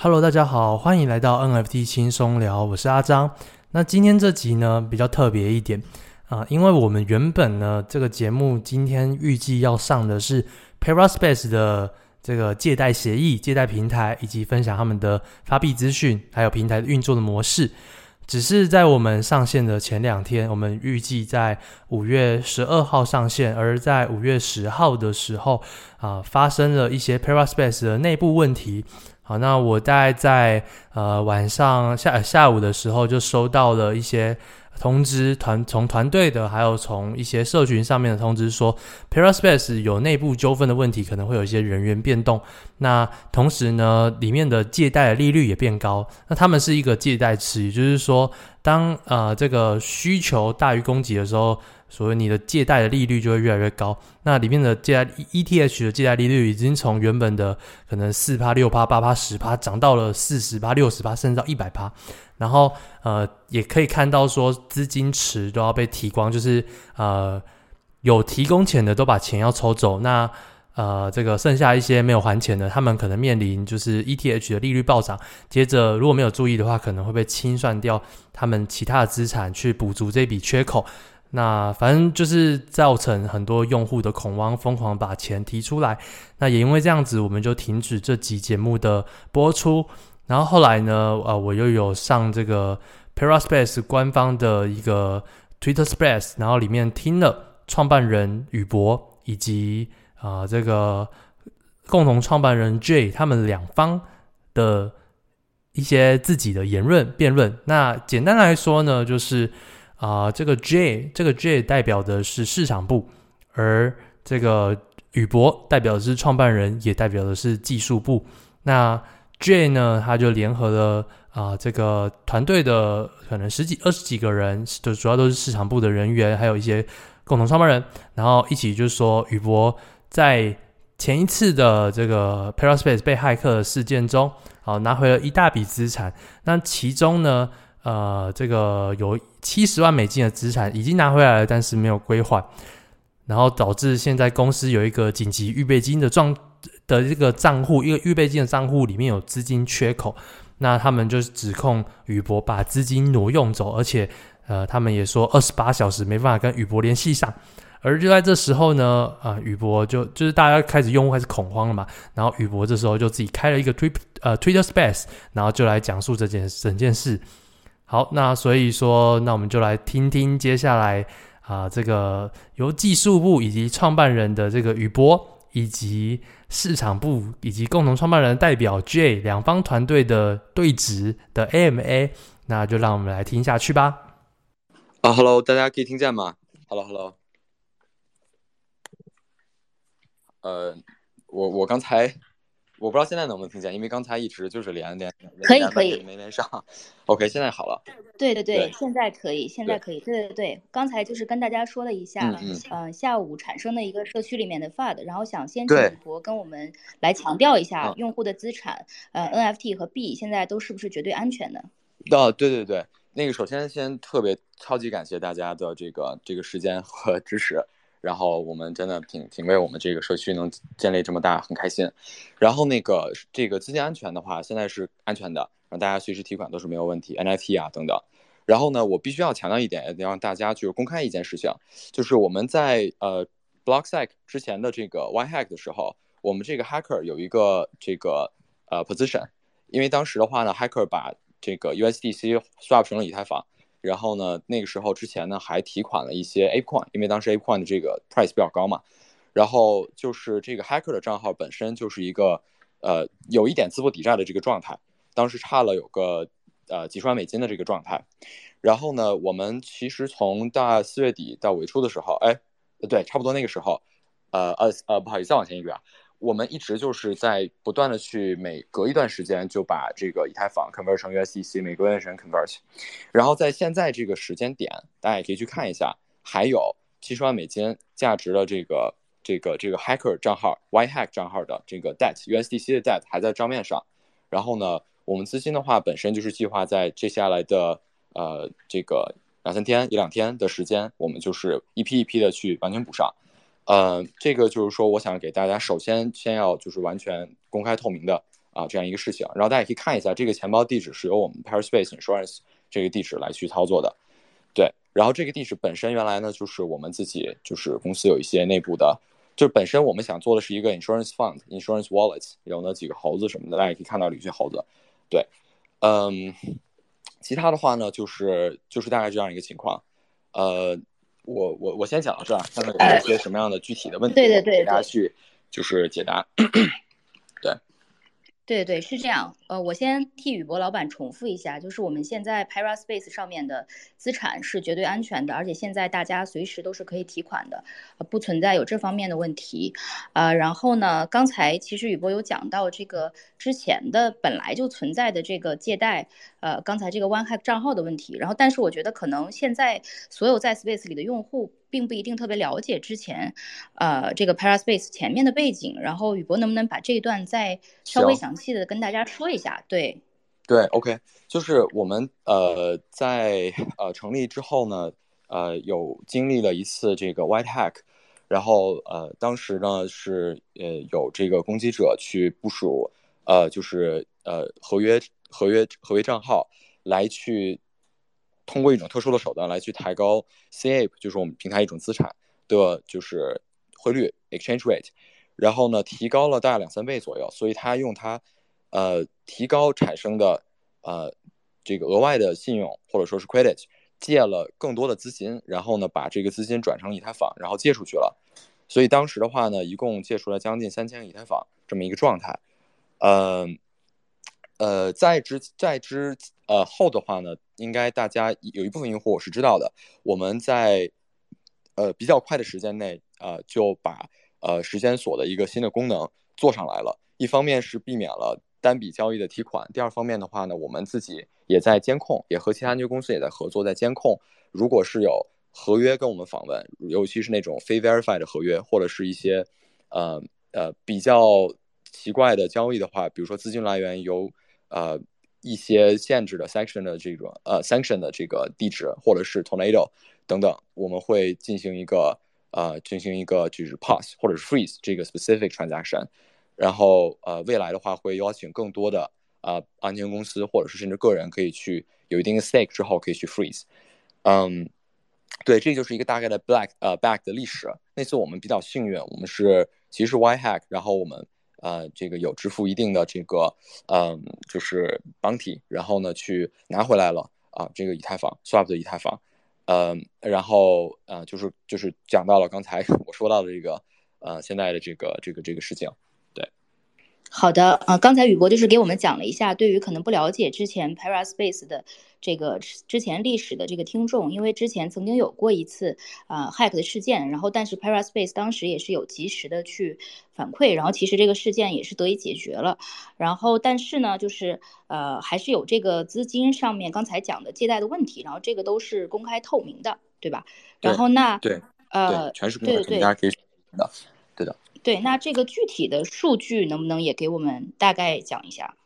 Hello，大家好，欢迎来到 NFT 轻松聊，我是阿张。那今天这集呢比较特别一点啊、因为我们原本呢这个节目今天预计要上的是 Paraspace 的这个借贷协议、借贷平台，以及分享他们的发币资讯，还有平台运作的模式。只是在我们上线的前两天，我们预计在五月十二号上线，而在五月十号的时候啊、发生了一些 Paraspace 的内部问题。好，那我大概在呃晚上下下午的时候就收到了一些通知，团从团队的，还有从一些社群上面的通知说，Paraspace 有内部纠纷的问题，可能会有一些人员变动。那同时呢，里面的借贷的利率也变高。那他们是一个借贷池，也就是说，当呃这个需求大于供给的时候。所以你的借贷的利率就会越来越高，那里面的借贷 ETH 的借贷利率已经从原本的可能四趴、六趴、八趴、十趴涨到了四十趴、六十趴，甚至到一百趴。然后呃，也可以看到说资金池都要被提光，就是呃有提供钱的都把钱要抽走，那呃这个剩下一些没有还钱的，他们可能面临就是 ETH 的利率暴涨，接着如果没有注意的话，可能会被清算掉他们其他的资产去补足这笔缺口。那反正就是造成很多用户的恐慌，疯狂把钱提出来。那也因为这样子，我们就停止这集节目的播出。然后后来呢，呃，我又有上这个 Paraspace 官方的一个 Twitter Space，然后里面听了创办人宇博以及啊、这个共同创办人 Jay 他们两方的一些自己的言论辩论。那简单来说呢，就是。啊、这个 J 这个 J 代表的是市场部，而这个宇博代表的是创办人，也代表的是技术部。那 J 呢，他就联合了啊、这个团队的可能十几、二十几个人，就主要都是市场部的人员，还有一些共同创办人，然后一起就是说，宇博在前一次的这个 Paraspace 被骇客的事件中，啊、拿回了一大笔资产。那其中呢，呃，这个有七十万美金的资产已经拿回来了，但是没有归还，然后导致现在公司有一个紧急预备金的状的这个账户，一个预备金的账户里面有资金缺口，那他们就是指控宇博把资金挪用走，而且呃，他们也说二十八小时没办法跟宇博联系上，而就在这时候呢，啊、呃，宇博就就是大家开始用户开始恐慌了嘛，然后宇博这时候就自己开了一个推呃 Twitter Space，然后就来讲述这件整件事。好，那所以说，那我们就来听听接下来啊、这个由技术部以及创办人的这个宇波，以及市场部以及共同创办人代表 J 两方团队的对质的 AMA，那就让我们来听下去吧。啊，Hello，大家可以听见吗？Hello，Hello。呃，我我刚才。我不知道现在能不能听见，因为刚才一直就是连连可以可以没连上。OK，现在好了。对对对，对现在可以，现在可以。对对对，刚才就是跟大家说了一下，嗯，嗯、呃，下午产生的一个社区里面的 FUD，然后想先请宇博跟我们来强调一下用户的资产，呃，NFT 和币现在都是不是绝对安全的？哦，对对对，那个首先先特别超级感谢大家的这个这个时间和支持。然后我们真的挺挺为我们这个社区能建立这么大很开心。然后那个这个资金安全的话，现在是安全的，让大家随时提款都是没有问题，NFT 啊等等。然后呢，我必须要强调一点，也得让大家就是公开一件事情，就是我们在呃 Blocksec 之前的这个 Yhack 的时候，我们这个 Hacker 有一个这个呃 position，因为当时的话呢，Hacker 把这个 USDC swap 成了以太坊。然后呢，那个时候之前呢还提款了一些 ApeCoin，因为当时 ApeCoin 的这个 price 比较高嘛。然后就是这个 Hacker 的账号本身就是一个呃有一点资不抵债的这个状态，当时差了有个呃几十万美金的这个状态。然后呢，我们其实从大四月底到尾初的时候，哎，对，差不多那个时候，呃呃呃，不好意思，再往前一个啊。我们一直就是在不断的去每隔一段时间就把这个以太坊 convert 成 USDC，每隔一段时间 convert，然后在现在这个时间点，大家也可以去看一下，还有七十万美金价值的这个这个这个 hacker 账号 Yhack 账号的这个 debt USDC 的 debt 还在账面上，然后呢，我们资金的话本身就是计划在接下来的呃这个两三天一两天的时间，我们就是一批一批的去完全补上。呃，这个就是说，我想给大家首先先要就是完全公开透明的啊这样一个事情。然后大家可以看一下，这个钱包地址是由我们 ParaSpace Insurance 这个地址来去操作的。对，然后这个地址本身原来呢就是我们自己就是公司有一些内部的，就是本身我们想做的是一个 Insurance Fund、Insurance Wallet，有那几个猴子什么的，大家可以看到里有些猴子。对，嗯，其他的话呢就是就是大概这样一个情况。呃，我我我先讲到这儿，看看有一些什么样的具体的问题，对对对，给大家去就是解答。对。对，是这样。呃，我先替宇博老板重复一下，就是我们现在 ParaSpace 上面的资产是绝对安全的，而且现在大家随时都是可以提款的，呃，不存在有这方面的问题。呃，然后呢，刚才其实宇博有讲到这个之前的本来就存在的这个借贷，呃，刚才这个 OneHack 账号的问题。然后，但是我觉得可能现在所有在 Space 里的用户。并不一定特别了解之前，呃，这个 ParaSpace 前面的背景，然后宇博能不能把这一段再稍微详细的跟大家说一下？对，对，OK，就是我们呃在呃成立之后呢，呃有经历了一次这个 White Hack，然后呃当时呢是呃有这个攻击者去部署呃就是呃合约合约合约账号来去。通过一种特殊的手段来去抬高 CAPE，就是我们平台一种资产的，就是汇率 exchange rate，然后呢提高了大概两三倍左右，所以他用他呃提高产生的呃这个额外的信用或者说是 credit 借了更多的资金，然后呢把这个资金转成以太坊，然后借出去了，所以当时的话呢一共借出了将近三千个以太坊这么一个状态，嗯。呃，在之在之呃后的话呢，应该大家有一部分用户我是知道的，我们在呃比较快的时间内，呃就把呃时间锁的一个新的功能做上来了。一方面是避免了单笔交易的提款，第二方面的话呢，我们自己也在监控，也和其他安全公司也在合作，在监控。如果是有合约跟我们访问，尤其是那种非 verified 的合约，或者是一些呃呃比较奇怪的交易的话，比如说资金来源由呃，一些限制的 section 的这种呃 section 的这个地址，或者是 tornado 等等，我们会进行一个呃进行一个就是 pause 或者是 freeze 这个 specific transaction，然后呃未来的话会邀请更多的呃安全公司或者是甚至个人可以去有一定的 stake 之后可以去 freeze，嗯，对，这就是一个大概的 black 呃 back 的历史。那次我们比较幸运，我们是其实是 white hack，然后我们。呃，这个有支付一定的这个，嗯、呃，就是 bounty，然后呢，去拿回来了啊，这个以太坊 swap 的以太坊，嗯、呃，然后呃，就是就是讲到了刚才 我说到的这个，呃，现在的这个这个这个事情。好的，呃，刚才宇博就是给我们讲了一下，对于可能不了解之前 ParaSpace 的这个之前历史的这个听众，因为之前曾经有过一次啊、呃、hack 的事件，然后但是 ParaSpace 当时也是有及时的去反馈，然后其实这个事件也是得以解决了，然后但是呢，就是呃还是有这个资金上面刚才讲的借贷的问题，然后这个都是公开透明的，对吧？然后那对呃全是公开透明，大家可以的，对的。对，那这个具体的数据能不能也给我们大概讲一下？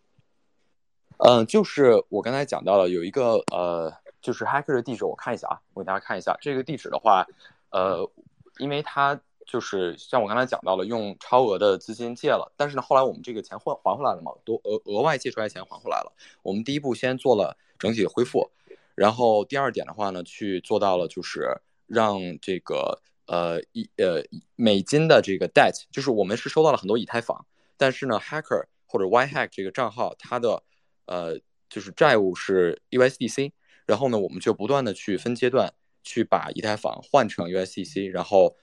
嗯，就是我刚才讲到了有一个呃，就是 hacker 的地址，我看一下啊，我给大家看一下这个地址的话，呃，因为它就是像我刚才讲到了，用超额的资金借了，但是呢，后来我们这个钱还还回来了嘛，都额额外借出来钱还回来了。我们第一步先做了整体的恢复，然后第二点的话呢，去做到了就是让这个。呃，一呃美金的这个 debt，就是我们是收到了很多以太坊，但是呢，hacker 或者 white hack 这个账号，它的呃就是债务是 USDC，然后呢，我们就不断的去分阶段去把以太坊换成 USDC，然后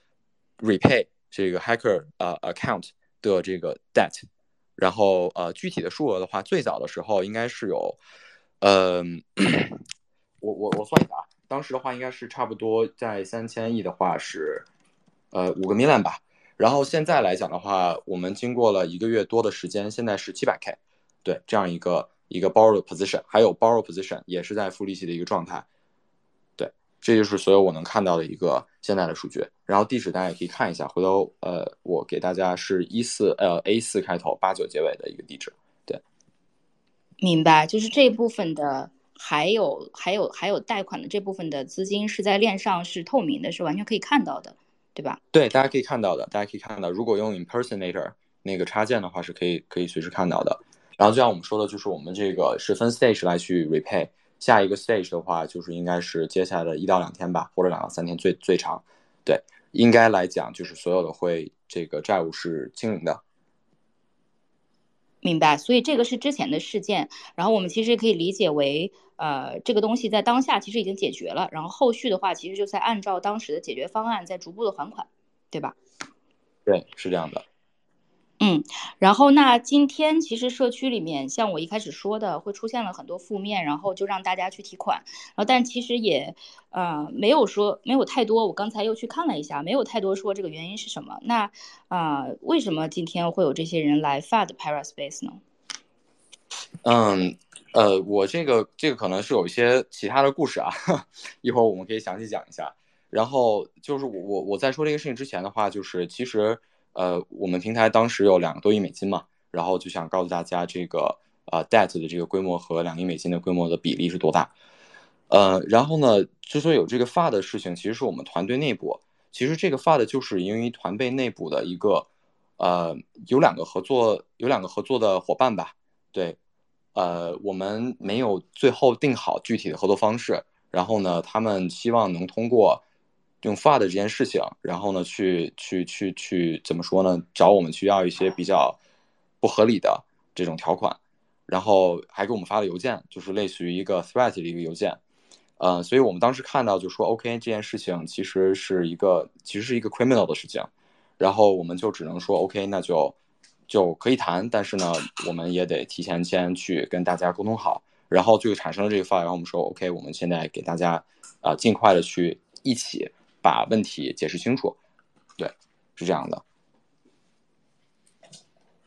repay 这个 hacker 呃 account 的这个 debt，然后呃具体的数额的话，最早的时候应该是有，呃，我我我算一下啊。当时的话应该是差不多在三千亿的话是，呃五个 million 吧。然后现在来讲的话，我们经过了一个月多的时间，现在是七百 k，对，这样一个一个 borrow position，还有 borrow position 也是在付利息的一个状态。对，这就是所有我能看到的一个现在的数据。然后地址大家也可以看一下，回头呃我给大家是一四呃 A 四开头八九结尾的一个地址。对，明白，就是这部分的。还有还有还有贷款的这部分的资金是在链上是透明的，是完全可以看到的，对吧？对，大家可以看到的，大家可以看到，如果用 impersonator 那个插件的话，是可以可以随时看到的。然后就像我们说的，就是我们这个是分 stage 来去 repay，下一个 stage 的话，就是应该是接下来的一到两天吧，或者两到三天最最长。对，应该来讲就是所有的会这个债务是清零的。明白，所以这个是之前的事件，然后我们其实可以理解为，呃，这个东西在当下其实已经解决了，然后后续的话其实就在按照当时的解决方案在逐步的还款，对吧？对，是这样的。嗯，然后那今天其实社区里面，像我一开始说的，会出现了很多负面，然后就让大家去提款，然后但其实也，呃，没有说没有太多。我刚才又去看了一下，没有太多说这个原因是什么。那啊，为什么今天会有这些人来 FUD Paraspace 呢？嗯，呃，我这个这个可能是有一些其他的故事啊，一会儿我们可以详细讲一下。然后就是我我我在说这个事情之前的话，就是其实。呃，我们平台当时有两个多亿美金嘛，然后就想告诉大家这个呃 debt 的这个规模和两亿美金的规模的比例是多大。呃，然后呢，之所以有这个 FUD 的事情，其实是我们团队内部，其实这个 FUD 就是因为团队内部的一个呃有两个合作有两个合作的伙伴吧，对，呃，我们没有最后定好具体的合作方式，然后呢，他们希望能通过。用 FUD 这件事情，然后呢，去去去去怎么说呢？找我们去要一些比较不合理的这种条款，然后还给我们发了邮件，就是类似于一个 threat 的一个邮件。呃，所以我们当时看到就说，OK，这件事情其实是一个其实是一个 criminal 的事情，然后我们就只能说，OK，那就就可以谈，但是呢，我们也得提前先去跟大家沟通好，然后就产生了这个 FUD，然后我们说，OK，我们现在给大家啊、尽快的去一起。把问题解释清楚，对，是这样的。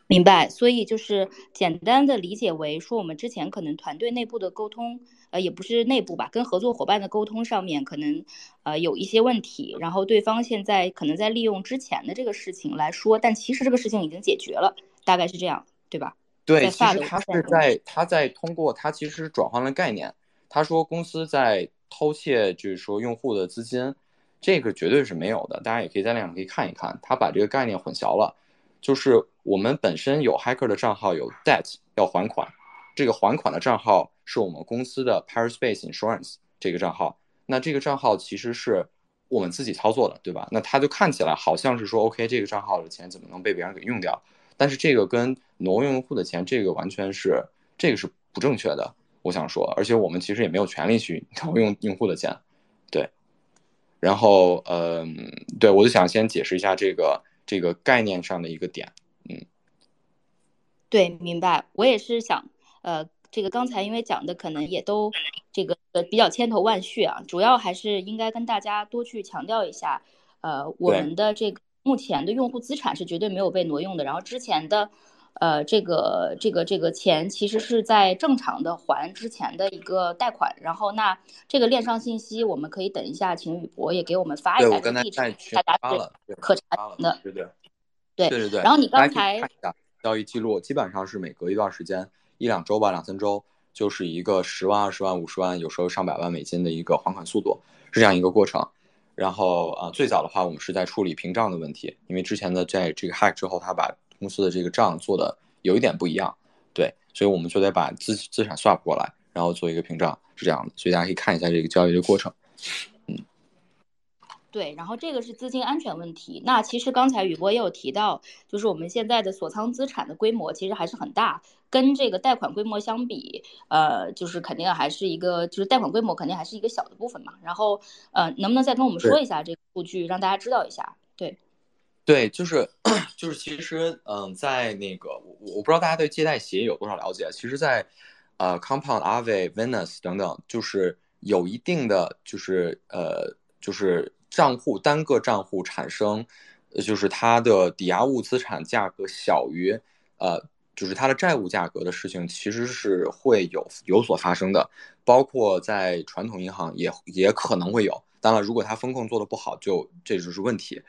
明白，所以就是简单的理解为说，我们之前可能团队内部的沟通，呃，也不是内部吧，跟合作伙伴的沟通上面可能呃有一些问题，然后对方现在可能在利用之前的这个事情来说，但其实这个事情已经解决了，大概是这样，对吧？对，其实他是在他在通过他其实转换了概念，他说公司在偷窃，就是说用户的资金。这个绝对是没有的，大家也可以在链上可以看一看，他把这个概念混淆了。就是我们本身有 hacker 的账号有 debt 要还款，这个还款的账号是我们公司的 Paraspace Insurance 这个账号。那这个账号其实是我们自己操作的，对吧？那他就看起来好像是说，OK，这个账号的钱怎么能被别人给用掉？但是这个跟挪用用户的钱，这个完全是这个是不正确的。我想说，而且我们其实也没有权利去 挪用用户的钱，对。然后，嗯，对，我就想先解释一下这个这个概念上的一个点，嗯，对，明白。我也是想，呃，这个刚才因为讲的可能也都这个呃比较千头万绪啊，主要还是应该跟大家多去强调一下，呃，我们的这个目前的用户资产是绝对没有被挪用的，然后之前的。呃，这个这个这个钱其实是在正常的还之前的一个贷款，然后那这个链上信息我们可以等一下，请宇博也给我们发一下这个地址，大家是可查询的。对对对对对。然后你刚才交易记录基本上是每隔一段时间一两周吧，两三周就是一个十万、二十万、五十万，有时候上百万美金的一个还款速度，是这样一个过程。然后啊、呃，最早的话我们是在处理屏障的问题，因为之前的在这个 hack 之后，他把公司的这个账做的有一点不一样，对，所以我们就得把资资产 swap 过来，然后做一个屏障，是这样的，所以大家可以看一下这个交易的过程，嗯，对，然后这个是资金安全问题。那其实刚才宇波也有提到，就是我们现在的锁仓资产的规模其实还是很大，跟这个贷款规模相比，呃，就是肯定还是一个，就是贷款规模肯定还是一个小的部分嘛。然后，呃，能不能再跟我们说一下这个数据，让大家知道一下？对。对，就是 就是，其实，嗯，在那个我我不知道大家对借贷协议有多少了解。其实在，呃，Compound、Aave、Venus 等等，就是有一定的，就是呃，就是账户单个账户产生，就是它的抵押物资产价格小于呃，就是它的债务价格的事情，其实是会有有所发生的。包括在传统银行也也可能会有。当然，如果它风控做得不好，就这就是问题。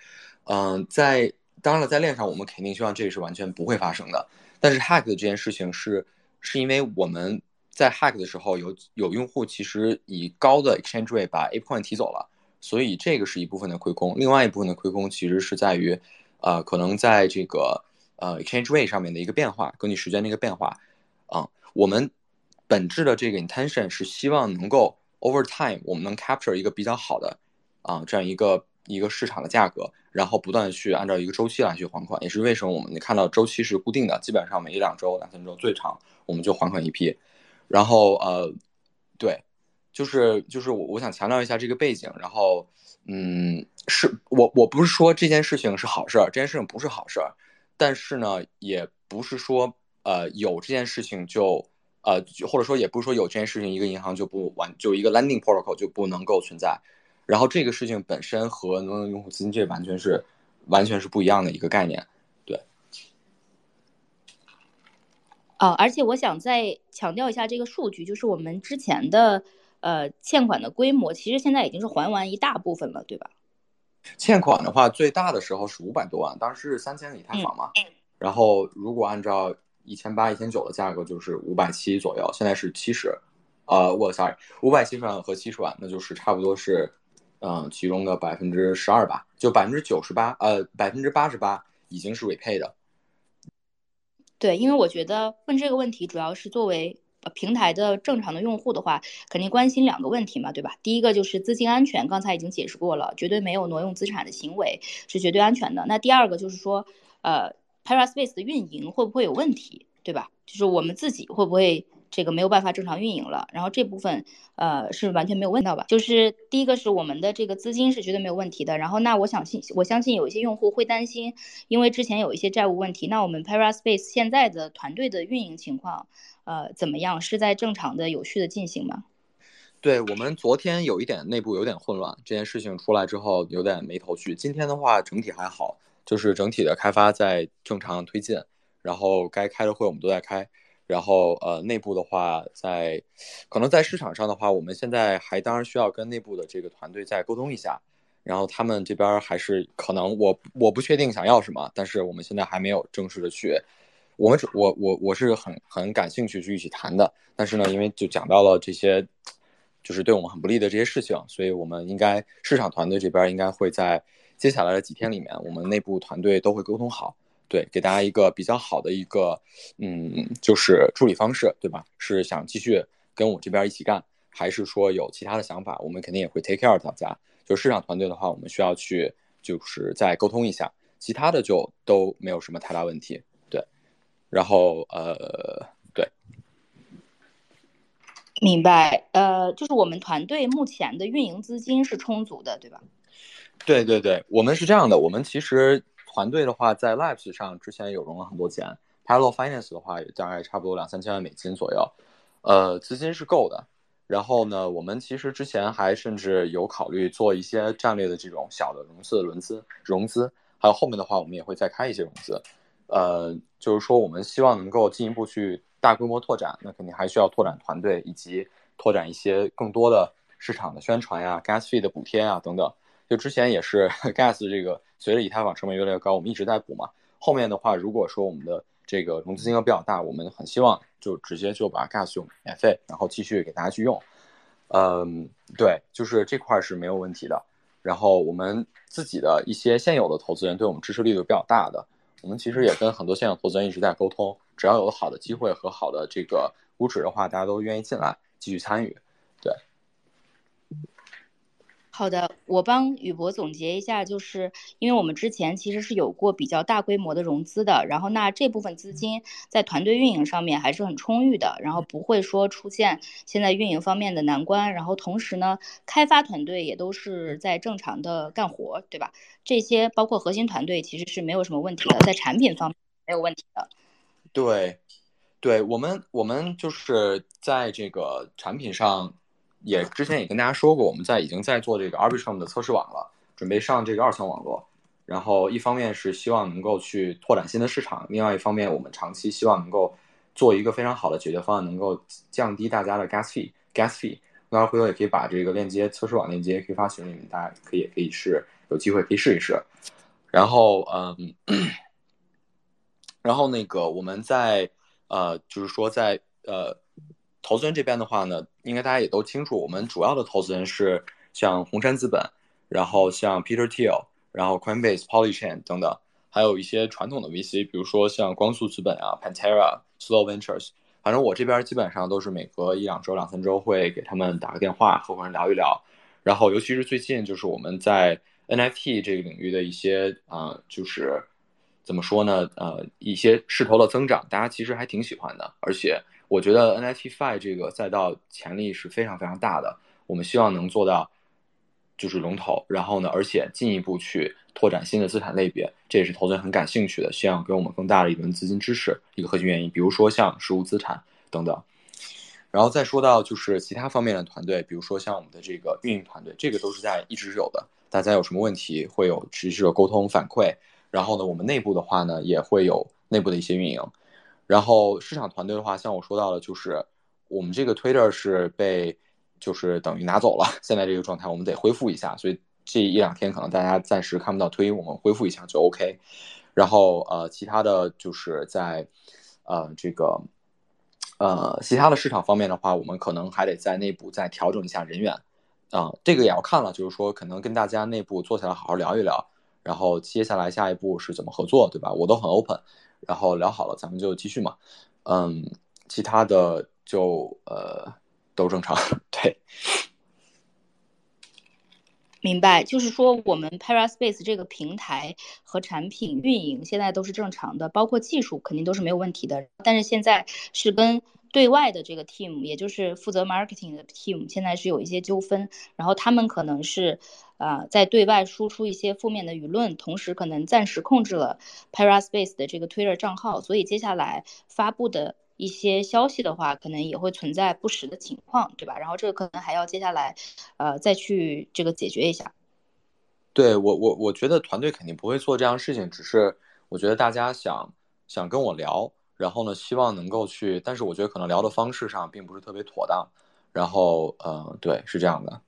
嗯，在当然了，在链上我们肯定希望这个是完全不会发生的。但是 hack 的这件事情是，是因为我们在 hack 的时候有有用户其实以高的 exchange rate 把 APOIN 提走了，所以这个是一部分的亏空。另外一部分的亏空其实是在于，呃，可能在这个呃 exchange rate 上面的一个变化，根据时间的一个变化，啊，我们本质的这个 intention 是希望能够 over time 我们能 capture 一个比较好的啊这样一个一个市场的价格，然后不断去按照一个周期来去还款，也是为什么我们你看到周期是固定的，基本上每一两周、两三周最长我们就还款一批，然后呃，对，就是就是我我想强调一下这个背景，然后嗯，是我我不是说这件事情是好事儿，这件事情不是好事儿，但是呢，也不是说呃有这件事情就呃或者说也不是说有这件事情一个银行就不完就一个 lending protocol 就不能够存在。然后这个事情本身和能源用户资金这完全是，完全是不一样的一个概念，对。哦，而且我想再强调一下这个数据，就是我们之前的呃欠款的规模，其实现在已经是还完一大部分了，对吧？欠款的话，最大的时候是五百多万，当时是三千个以太坊嘛。嗯。然后如果按照一千八、一千九的价格，就是五百七左右，现在是七十，呃，我 sorry，五百七十万和七十万，那就是差不多是。嗯，其中的百分之十二吧，就百分之九十八，呃，百分之八十八已经是 repay 的。对，因为我觉得问这个问题，主要是作为平台的正常的用户的话，肯定关心两个问题嘛，对吧？第一个就是资金安全，刚才已经解释过了，绝对没有挪用资产的行为，是绝对安全的。那第二个就是说，呃，Paraspace 的运营会不会有问题，对吧？就是我们自己会不会？这个没有办法正常运营了，然后这部分呃是完全没有问到吧？就是第一个是我们的这个资金是绝对没有问题的，然后那我想信我相信有一些用户会担心，因为之前有一些债务问题，那我们 Paraspace 现在的团队的运营情况呃怎么样？是在正常的有序的进行吗？对，我们昨天有一点内部有点混乱，这件事情出来之后有点没头绪。今天的话整体还好，就是整体的开发在正常推进，然后该开的会我们都在开。然后呃，内部的话在，可能在市场上的话，我们现在还当然需要跟内部的这个团队再沟通一下。然后他们这边还是可能我我不确定想要什么，但是我们现在还没有正式的去，我们我我我是很很感兴趣去一起谈的。但是呢，因为就讲到了这些，就是对我们很不利的这些事情，所以我们应该市场团队这边应该会在接下来的几天里面，我们内部团队都会沟通好。对，给大家一个比较好的一个，嗯，就是处理方式，对吧？是想继续跟我这边一起干，还是说有其他的想法？我们肯定也会 take care 大家。就市场团队的话，我们需要去就是再沟通一下，其他的就都没有什么太大问题。对，然后呃，对，明白。呃，就是我们团队目前的运营资金是充足的，对吧？对对对，我们是这样的，我们其实。团队的话，在 Labs 上之前有融了很多钱 p a r a l l Finance 的话也大概差不多两三千万美金左右，呃，资金是够的。然后呢，我们其实之前还甚至有考虑做一些战略的这种小的融资轮资融资，还有后面的话，我们也会再开一些融资。呃，就是说我们希望能够进一步去大规模拓展，那肯定还需要拓展团队，以及拓展一些更多的市场的宣传呀、Gas Fee 的补贴啊等等。就之前也是 Gas 这个随着以太坊成本越来越高，我们一直在补嘛。后面的话，如果说我们的这个融资金额比较大，我们很希望就直接就把 Gas 用免费，然后继续给大家去用。嗯，对，就是这块是没有问题的。然后我们自己的一些现有的投资人对我们支持力度比较大的，我们其实也跟很多现有投资人一直在沟通，只要有好的机会和好的这个估值的话，大家都愿意进来继续参与。对。好的，我帮宇博总结一下，就是因为我们之前其实是有过比较大规模的融资的，然后那这部分资金在团队运营上面还是很充裕的，然后不会说出现现在运营方面的难关，然后同时呢，开发团队也都是在正常的干活，对吧？这些包括核心团队其实是没有什么问题的，在产品方面没有问题的。对，对我们我们就是在这个产品上。也之前也跟大家说过，我们在已经在做这个 Arbitrum 的测试网了，准备上这个二层网络。然后一方面是希望能够去拓展新的市场，另外一方面我们长期希望能够做一个非常好的解决方案，能够降低大家的 gas fee gas fee。那回头也可以把这个链接测试网链接可以发群里面，大家可以也可以试，有机会可以试一试。然后嗯，然后那个我们在呃就是说在呃。投资人这边的话呢，应该大家也都清楚，我们主要的投资人是像红杉资本，然后像 Peter Thiel，然后 Coinbase、Polychain 等等，还有一些传统的 VC，比如说像光速资本啊、Pantera、Slow Ventures，反正我这边基本上都是每隔一两周、两三周会给他们打个电话，和合伙人聊一聊。然后尤其是最近，就是我们在 NFT 这个领域的一些啊、呃，就是怎么说呢？呃，一些势头的增长，大家其实还挺喜欢的。而且我觉得 NFT-Fi 这个赛道潜力是非常非常大的。我们希望能做到就是龙头，然后呢，而且进一步去拓展新的资产类别，这也是投资人很感兴趣的，希望给我们更大的一轮资金支持一个核心原因。比如说像实物资产等等。然后再说到就是其他方面的团队，比如说像我们的这个运营团队，这个都是在一直有的。大家有什么问题会有持续的沟通反馈。然后呢，我们内部的话呢，也会有内部的一些运营。然后市场团队的话，像我说到的，就是我们这个 Twitter 是被就是等于拿走了，现在这个状态我们得恢复一下。所以这一两天可能大家暂时看不到推，我们恢复一下就 OK。然后呃，其他的就是在呃这个。呃，其他的市场方面的话，我们可能还得在内部再调整一下人员，啊、这个也要看了，就是说可能跟大家内部坐下来好好聊一聊，然后接下来下一步是怎么合作，对吧？我都很 open，然后聊好了，咱们就继续嘛，嗯，其他的就呃都正常，对。明白，就是说我们 Paraspace 这个平台和产品运营现在都是正常的，包括技术肯定都是没有问题的。但是现在是跟对外的这个 team，也就是负责 marketing 的 team，现在是有一些纠纷，然后他们可能是啊、在对外输出一些负面的舆论，同时可能暂时控制了 Paraspace 的这个 Twitter 账号，所以接下来发布的。一些消息的话，可能也会存在不实的情况，对吧？然后这个可能还要接下来，呃，再去这个解决一下。对我，我我觉得团队肯定不会做这样事情，只是我觉得大家想想跟我聊，然后呢，希望能够去，但是我觉得可能聊的方式上并不是特别妥当。然后，呃，对，是这样的。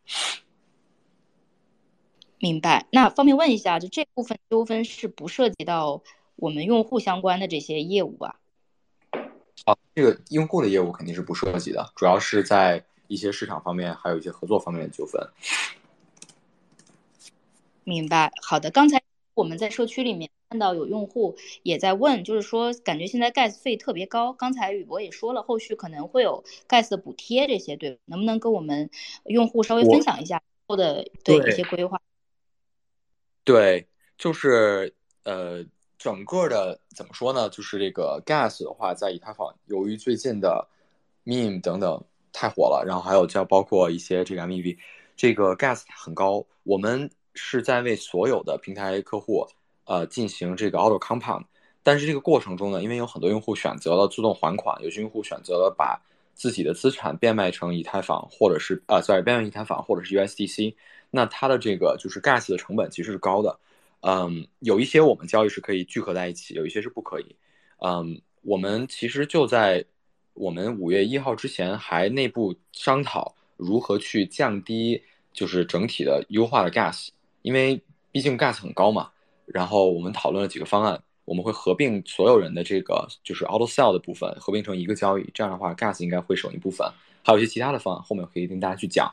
明白。那方便问一下，就这部分纠纷是不涉及到我们用户相关的这些业务吧？啊，这个用户的业务肯定是不涉及的，主要是在一些市场方面，还有一些合作方面的纠纷。明白，好的。刚才我们在社区里面看到有用户也在问，就是说感觉现在 gas 费特别高。刚才宇博也说了，后续可能会有 gas 的补贴这些，对，能不能跟我们用户稍微分享一下后的对一些规划？对，就是呃。整个的怎么说呢？就是这个 gas 的话，在以太坊，由于最近的 meme 等等太火了，然后还有叫包括一些这个 MEV，这个 gas 很高。我们是在为所有的平台客户呃进行这个 auto compound，但是这个过程中呢，因为有很多用户选择了自动还款，有些用户选择了把自己的资产变卖成以太坊，或者是呃，sorry，变卖以太坊或者是 USDC，那它的这个就是 gas 的成本其实是高的。嗯，有一些我们交易是可以聚合在一起，有一些是不可以。嗯，我们其实就在我们五月一号之前还内部商讨如何去降低，就是整体的优化的 gas，因为毕竟 gas 很高嘛。然后我们讨论了几个方案，我们会合并所有人的这个就是 auto sell 的部分，合并成一个交易，这样的话 gas 应该会省一部分。还有一些其他的方案，后面可以跟大家去讲。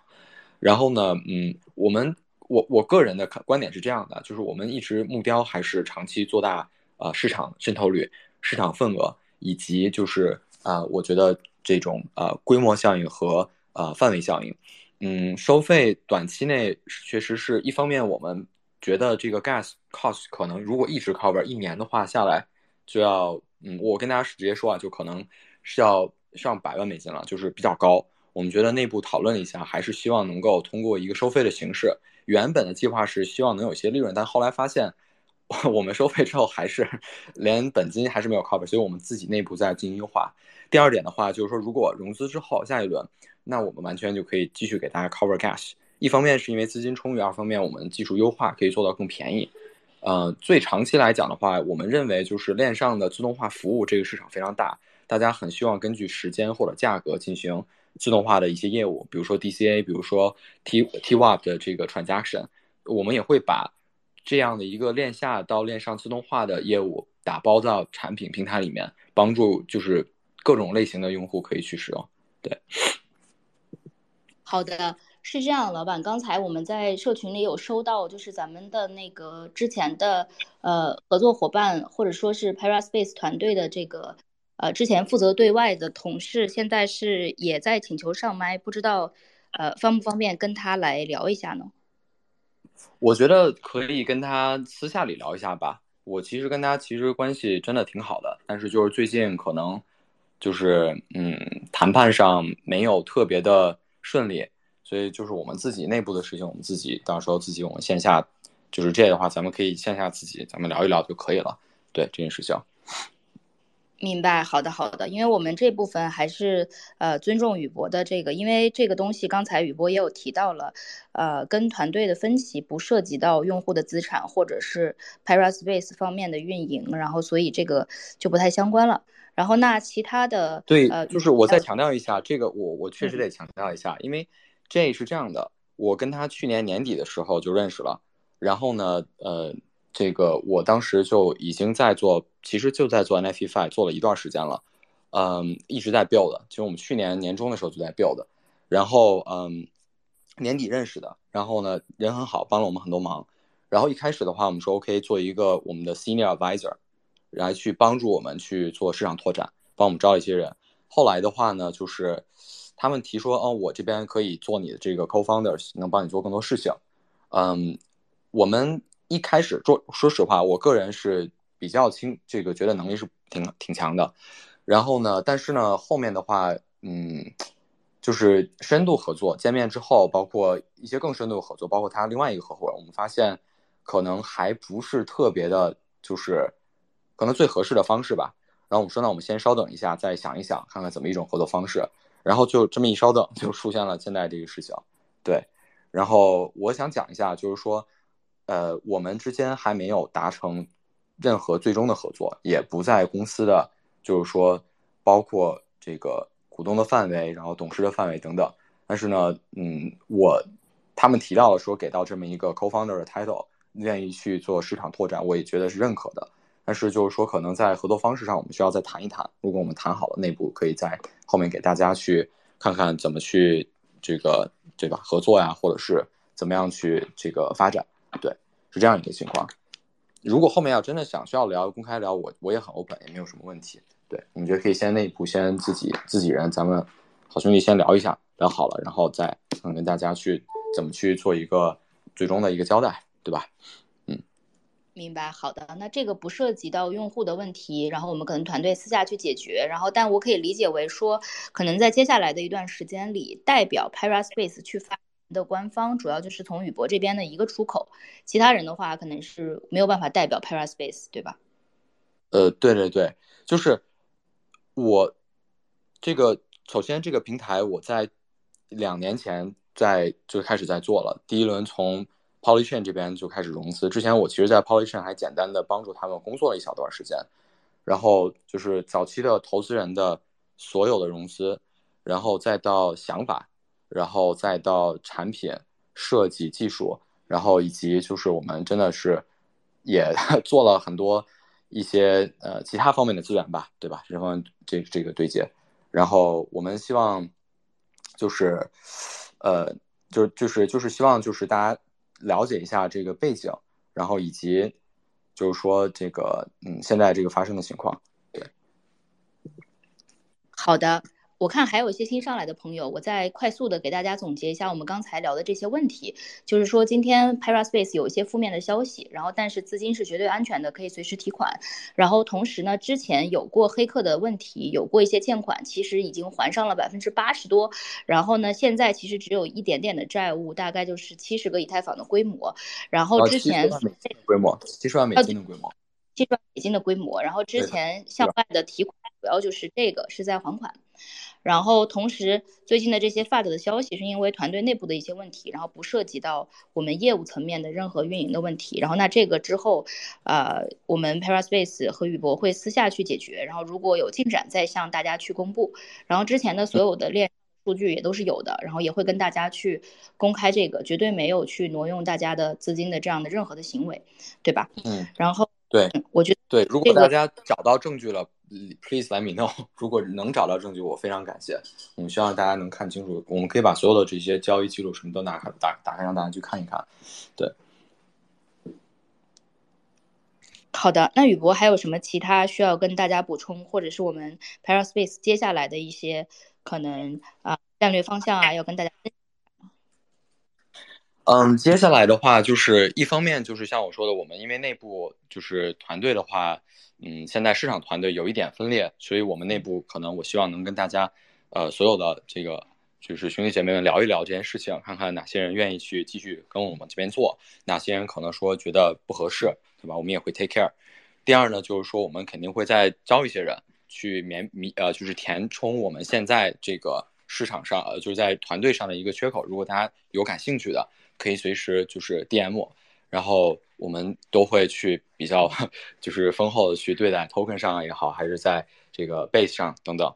然后呢，嗯，我们。我我个人的看观点是这样的，就是我们一直目标还是长期做大呃市场渗透率、市场份额，以及就是啊、我觉得这种呃规模效应和呃范围效应。嗯，收费短期内确实是一方面，我们觉得这个 gas cost 可能如果一直 cover 一年的话下来就要嗯，我跟大家直接说啊，就可能是要上百万美金了，就是比较高。我们觉得内部讨论一下，还是希望能够通过一个收费的形式。原本的计划是希望能有些利润，但后来发现，我们收费之后还是连本金还是没有 cover，所以我们自己内部在进行优化。第二点的话，就是说如果融资之后下一轮，那我们完全就可以继续给大家 cover gas。一方面是因为资金充裕，二方面我们技术优化可以做到更便宜。呃，最长期来讲的话，我们认为就是链上的自动化服务这个市场非常大，大家很希望根据时间或者价格进行。自动化的一些业务，比如说 DCA，比如说 T TWAP 的这个 transaction，我们也会把这样的一个链下到链上自动化的业务打包到产品平台里面，帮助就是各种类型的用户可以去使用。对，好的，是这样，老板，刚才我们在社群里有收到，就是咱们的那个之前的呃合作伙伴或者说是 Paraspace 团队的这个。呃，之前负责对外的同事现在是也在请求上麦，不知道呃方不方便跟他来聊一下呢？我觉得可以跟他私下里聊一下吧。我其实跟他其实关系真的挺好的，但是就是最近可能就是嗯谈判上没有特别的顺利，所以就是我们自己内部的事情，我们自己到时候自己我们线下就是这样的话，咱们可以线下自己咱们聊一聊就可以了。对这件事情。明白，好的好的，因为我们这部分还是呃尊重宇博的这个，因为这个东西刚才宇博也有提到了，呃，跟团队的分歧不涉及到用户的资产或者是 Paraspace 方面的运营，然后所以这个就不太相关了。然后那其他的对，呃，就是我再强调一下，这个我我确实得强调一下，嗯，因为这是这样的，我跟他去年年底的时候就认识了，然后呢，呃。这个我当时就已经在做，其实就在做 NFT5 做了一段时间了，嗯，一直在 build。其实我们去年年中的时候就在 build，然后嗯，年底认识的，然后呢人很好，帮了我们很多忙。然后一开始的话，我们说 OK 做一个我们的 senior advisor，来去帮助我们去做市场拓展，帮我们招一些人。后来的话呢，就是他们提说，哦，我这边可以做你的这个 co-founders，能帮你做更多事情。嗯，我们。一开始做，说实话，我个人是比较轻，这个觉得能力是挺挺强的。然后呢，但是呢，后面的话，嗯，就是深度合作，见面之后，包括一些更深度的合作，包括他另外一个合伙人，我们发现可能还不是特别的，就是可能最合适的方式吧。然后我们说，那我们先稍等一下，再想一想，看看怎么一种合作方式。然后就这么一稍等，就出现了现在这个事情。对，然后我想讲一下，就是说。呃，我们之间还没有达成任何最终的合作，也不在公司的，就是说，包括这个股东的范围，然后董事的范围等等。但是呢，嗯，我他们提到了说给到这么一个 co-founder 的 title，愿意去做市场拓展，我也觉得是认可的。但是就是说，可能在合作方式上，我们需要再谈一谈。如果我们谈好了，内部可以在后面给大家去看看怎么去这个这个合作呀，或者是怎么样去这个发展。对，是这样一个情况。如果后面要真的想需要聊公开聊，我我也很 open，也没有什么问题。对，你觉得可以先内部先自己自己人，咱们好兄弟先聊一下，聊好了，然后再嗯跟大家去怎么去做一个最终的一个交代，对吧？嗯，明白。好的，那这个不涉及到用户的问题，然后我们可能团队私下去解决。然后，但我可以理解为说，可能在接下来的一段时间里，代表 Paraspace 去发。的官方主要就是从宇博这边的一个出口，其他人的话可能是没有办法代表 Paraspace，对吧？呃，对对对，就是我这个首先这个平台我在两年前在就开始在做了，第一轮从 Polychain 这边就开始融资，之前我其实，在 Polychain 还简单的帮助他们工作了一小段时间，然后就是早期的投资人的所有的融资，然后再到想法。然后再到产品设计、技术，然后以及就是我们真的是也 做了很多一些呃其他方面的资源吧，对吧？这方面这这个对接，然后我们希望就是呃就就是就是希望就是大家了解一下这个背景，然后以及就是说这个嗯现在这个发生的情况，对。好的。我看还有一些新上来的朋友，我再快速的给大家总结一下我们刚才聊的这些问题。就是说，今天 Paraspace 有一些负面的消息，然后但是资金是绝对安全的，可以随时提款。然后同时呢，之前有过黑客的问题，有过一些欠款，其实已经还上了百分之八十多。然后呢，现在其实只有一点点的债务，大概就是七十个以太坊的规模。然后之前规模七十万美金的规模，七十万美金的规模。然后之前向外的提款主要就是这个是在还款。然后同时，最近的这些 FUD 的消息是因为团队内部的一些问题，然后不涉及到我们业务层面的任何运营的问题。然后那这个之后，呃，我们 Paraspace 和宇博会私下去解决，然后如果有进展再向大家去公布。然后之前的所有的链数据也都是有的，然后也会跟大家去公开这个，绝对没有去挪用大家的资金的这样的任何的行为，对吧？嗯。然后对，我觉得对，如果大家找到证据了。Please let me know。如果能找到证据，我非常感谢。我们希望大家能看清楚，我们可以把所有的这些交易记录什么都拿开，打打开让大家去看一看。对。好的，那宇博还有什么其他需要跟大家补充，或者是我们 Paraspace 接下来的一些可能啊战略方向啊，要跟大家？嗯，接下来的话就是一方面就是像我说的，我们因为内部就是团队的话，嗯，现在市场团队有一点分裂，所以我们内部可能我希望能跟大家，呃，所有的这个。就是兄弟姐妹们聊一聊这件事情，看看哪些人愿意去继续跟我们这边做，哪些人可能说觉得不合适，对吧？我们也会 take care。第二呢，就是说我们肯定会再招一些人去免米呃，就是填充我们现在这个市场上呃，就是在团队上的一个缺口。如果大家有感兴趣的，可以随时就是 DM，然后我们都会去比较 就是丰厚的去对待 token 上也好，还是在这个 base 上等等。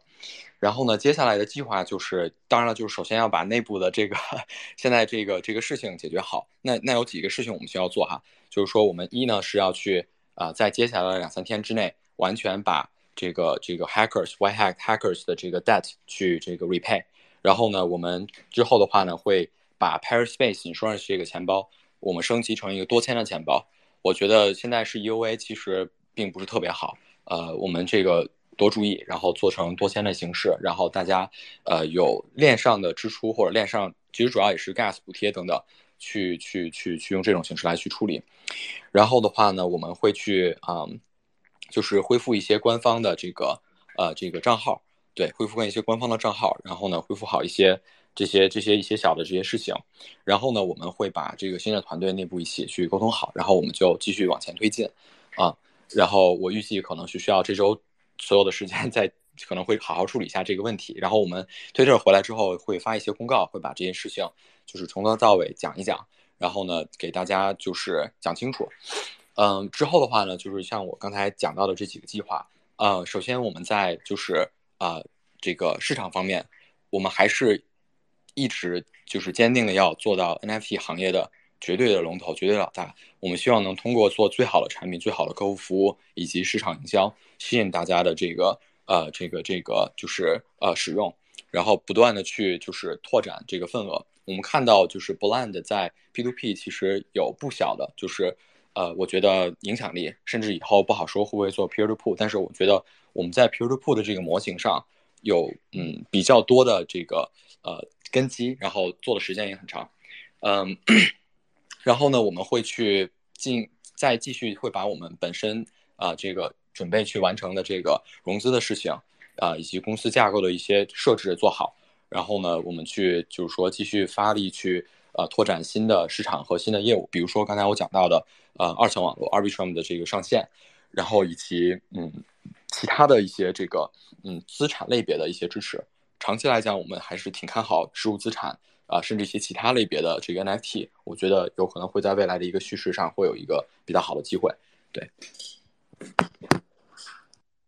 然后呢，接下来的计划就是，当然了，就是首先要把内部的这个 现在这个这个事情解决好。那那有几个事情我们需要做哈，就是说我们一呢是要去啊、在接下来的两三天之内，完全把这个这个 hackers white hat hackers 的这个 debt 去这个 repay。然后呢，我们之后的话呢，会把 Paraspace Insurance 这个钱包，我们升级成一个多签的钱包。我觉得现在是 EOA，其实并不是特别好。呃，我们这个。多注意，然后做成多签的形式，然后大家，呃，有链上的支出或者链上，其实主要也是 gas 补贴等等，去去去去用这种形式来去处理。然后的话呢，我们会去啊、嗯，就是恢复一些官方的这个呃这个账号，对，恢复一些官方的账号，然后呢，恢复好一些这些这些一些小的这些事情。然后呢，我们会把这个新的团队内部一起去沟通好，然后我们就继续往前推进啊。然后我预计可能是需要这周。所有的时间在可能会好好处理一下这个问题，然后我们推特回来之后会发一些公告，会把这件事情就是从头到尾讲一讲，然后呢给大家就是讲清楚。嗯，之后的话呢，就是像我刚才讲到的这几个计划，呃，首先我们在就是啊、这个市场方面，我们还是一直就是坚定的要做到 NFT 行业的。绝对的龙头，绝对老大。我们希望能通过做最好的产品、最好的客户服务以及市场营销，吸引大家的这个呃这个这个就是呃使用，然后不断的去就是拓展这个份额。我们看到就是 Blend 在 P2P 其实有不小的，就是呃我觉得影响力，甚至以后不好说会不会做 Peer to Pool，但是我觉得我们在 Peer to Pool 的这个模型上有嗯比较多的这个呃根基，然后做的时间也很长，嗯。然后呢，我们会去进，再继续会把我们本身啊、这个准备去完成的这个融资的事情啊、以及公司架构的一些设置做好。然后呢，我们去就是说继续发力去呃拓展新的市场和新的业务，比如说刚才我讲到的呃二层网络 Arbitrum 的这个上线，然后以及嗯其他的一些这个嗯资产类别的一些支持。长期来讲，我们还是挺看好实物资产。啊，甚至一些其他类别的这个 NFT，我觉得有可能会在未来的一个趋势上会有一个比较好的机会。对，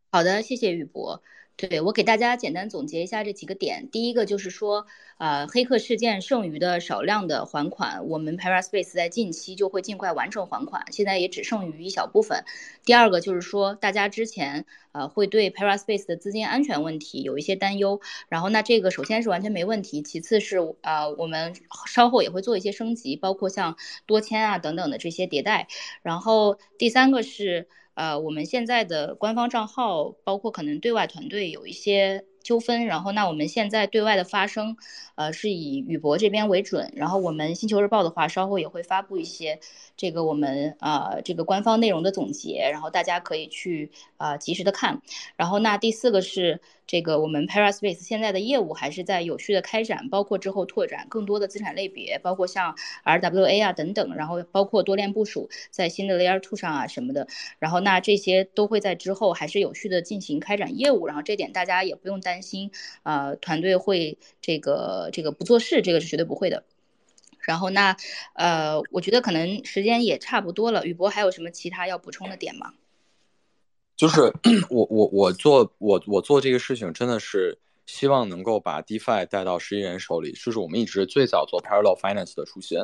好的，谢谢宇博。对，我给大家简单总结一下这几个点。第一个就是说，呃，黑客事件剩余的少量的还款，我们 Paraspace 在近期就会尽快完成还款，现在也只剩余一小部分。第二个就是说，大家之前呃会对 Paraspace 的资金安全问题有一些担忧，然后那这个首先是完全没问题，其次是呃我们稍后也会做一些升级，包括像多签啊等等的这些迭代，然后第三个是。呃，我们现在的官方账号，包括可能对外团队有一些纠纷，然后那我们现在对外的发声，呃，是以宇博这边为准，然后我们星球日报的话，稍后也会发布一些这个我们呃这个官方内容的总结，然后大家可以去呃及时的看，然后那第四个是。这个我们 Paraspace 现在的业务还是在有序的开展，包括之后拓展更多的资产类别，包括像 RWA 啊等等，然后包括多链部署在新的 Layer Two 上啊什么的，然后那这些都会在之后还是有序的进行开展业务，然后这点大家也不用担心，呃，团队会这个这个不做事，这个是绝对不会的。然后那呃，我觉得可能时间也差不多了，宇博还有什么其他要补充的点吗？就是 我我我做我我做这个事情真的是希望能够把 DeFi 带到十亿人手里，这是我们一直最早做 Parallel Finance 的初心。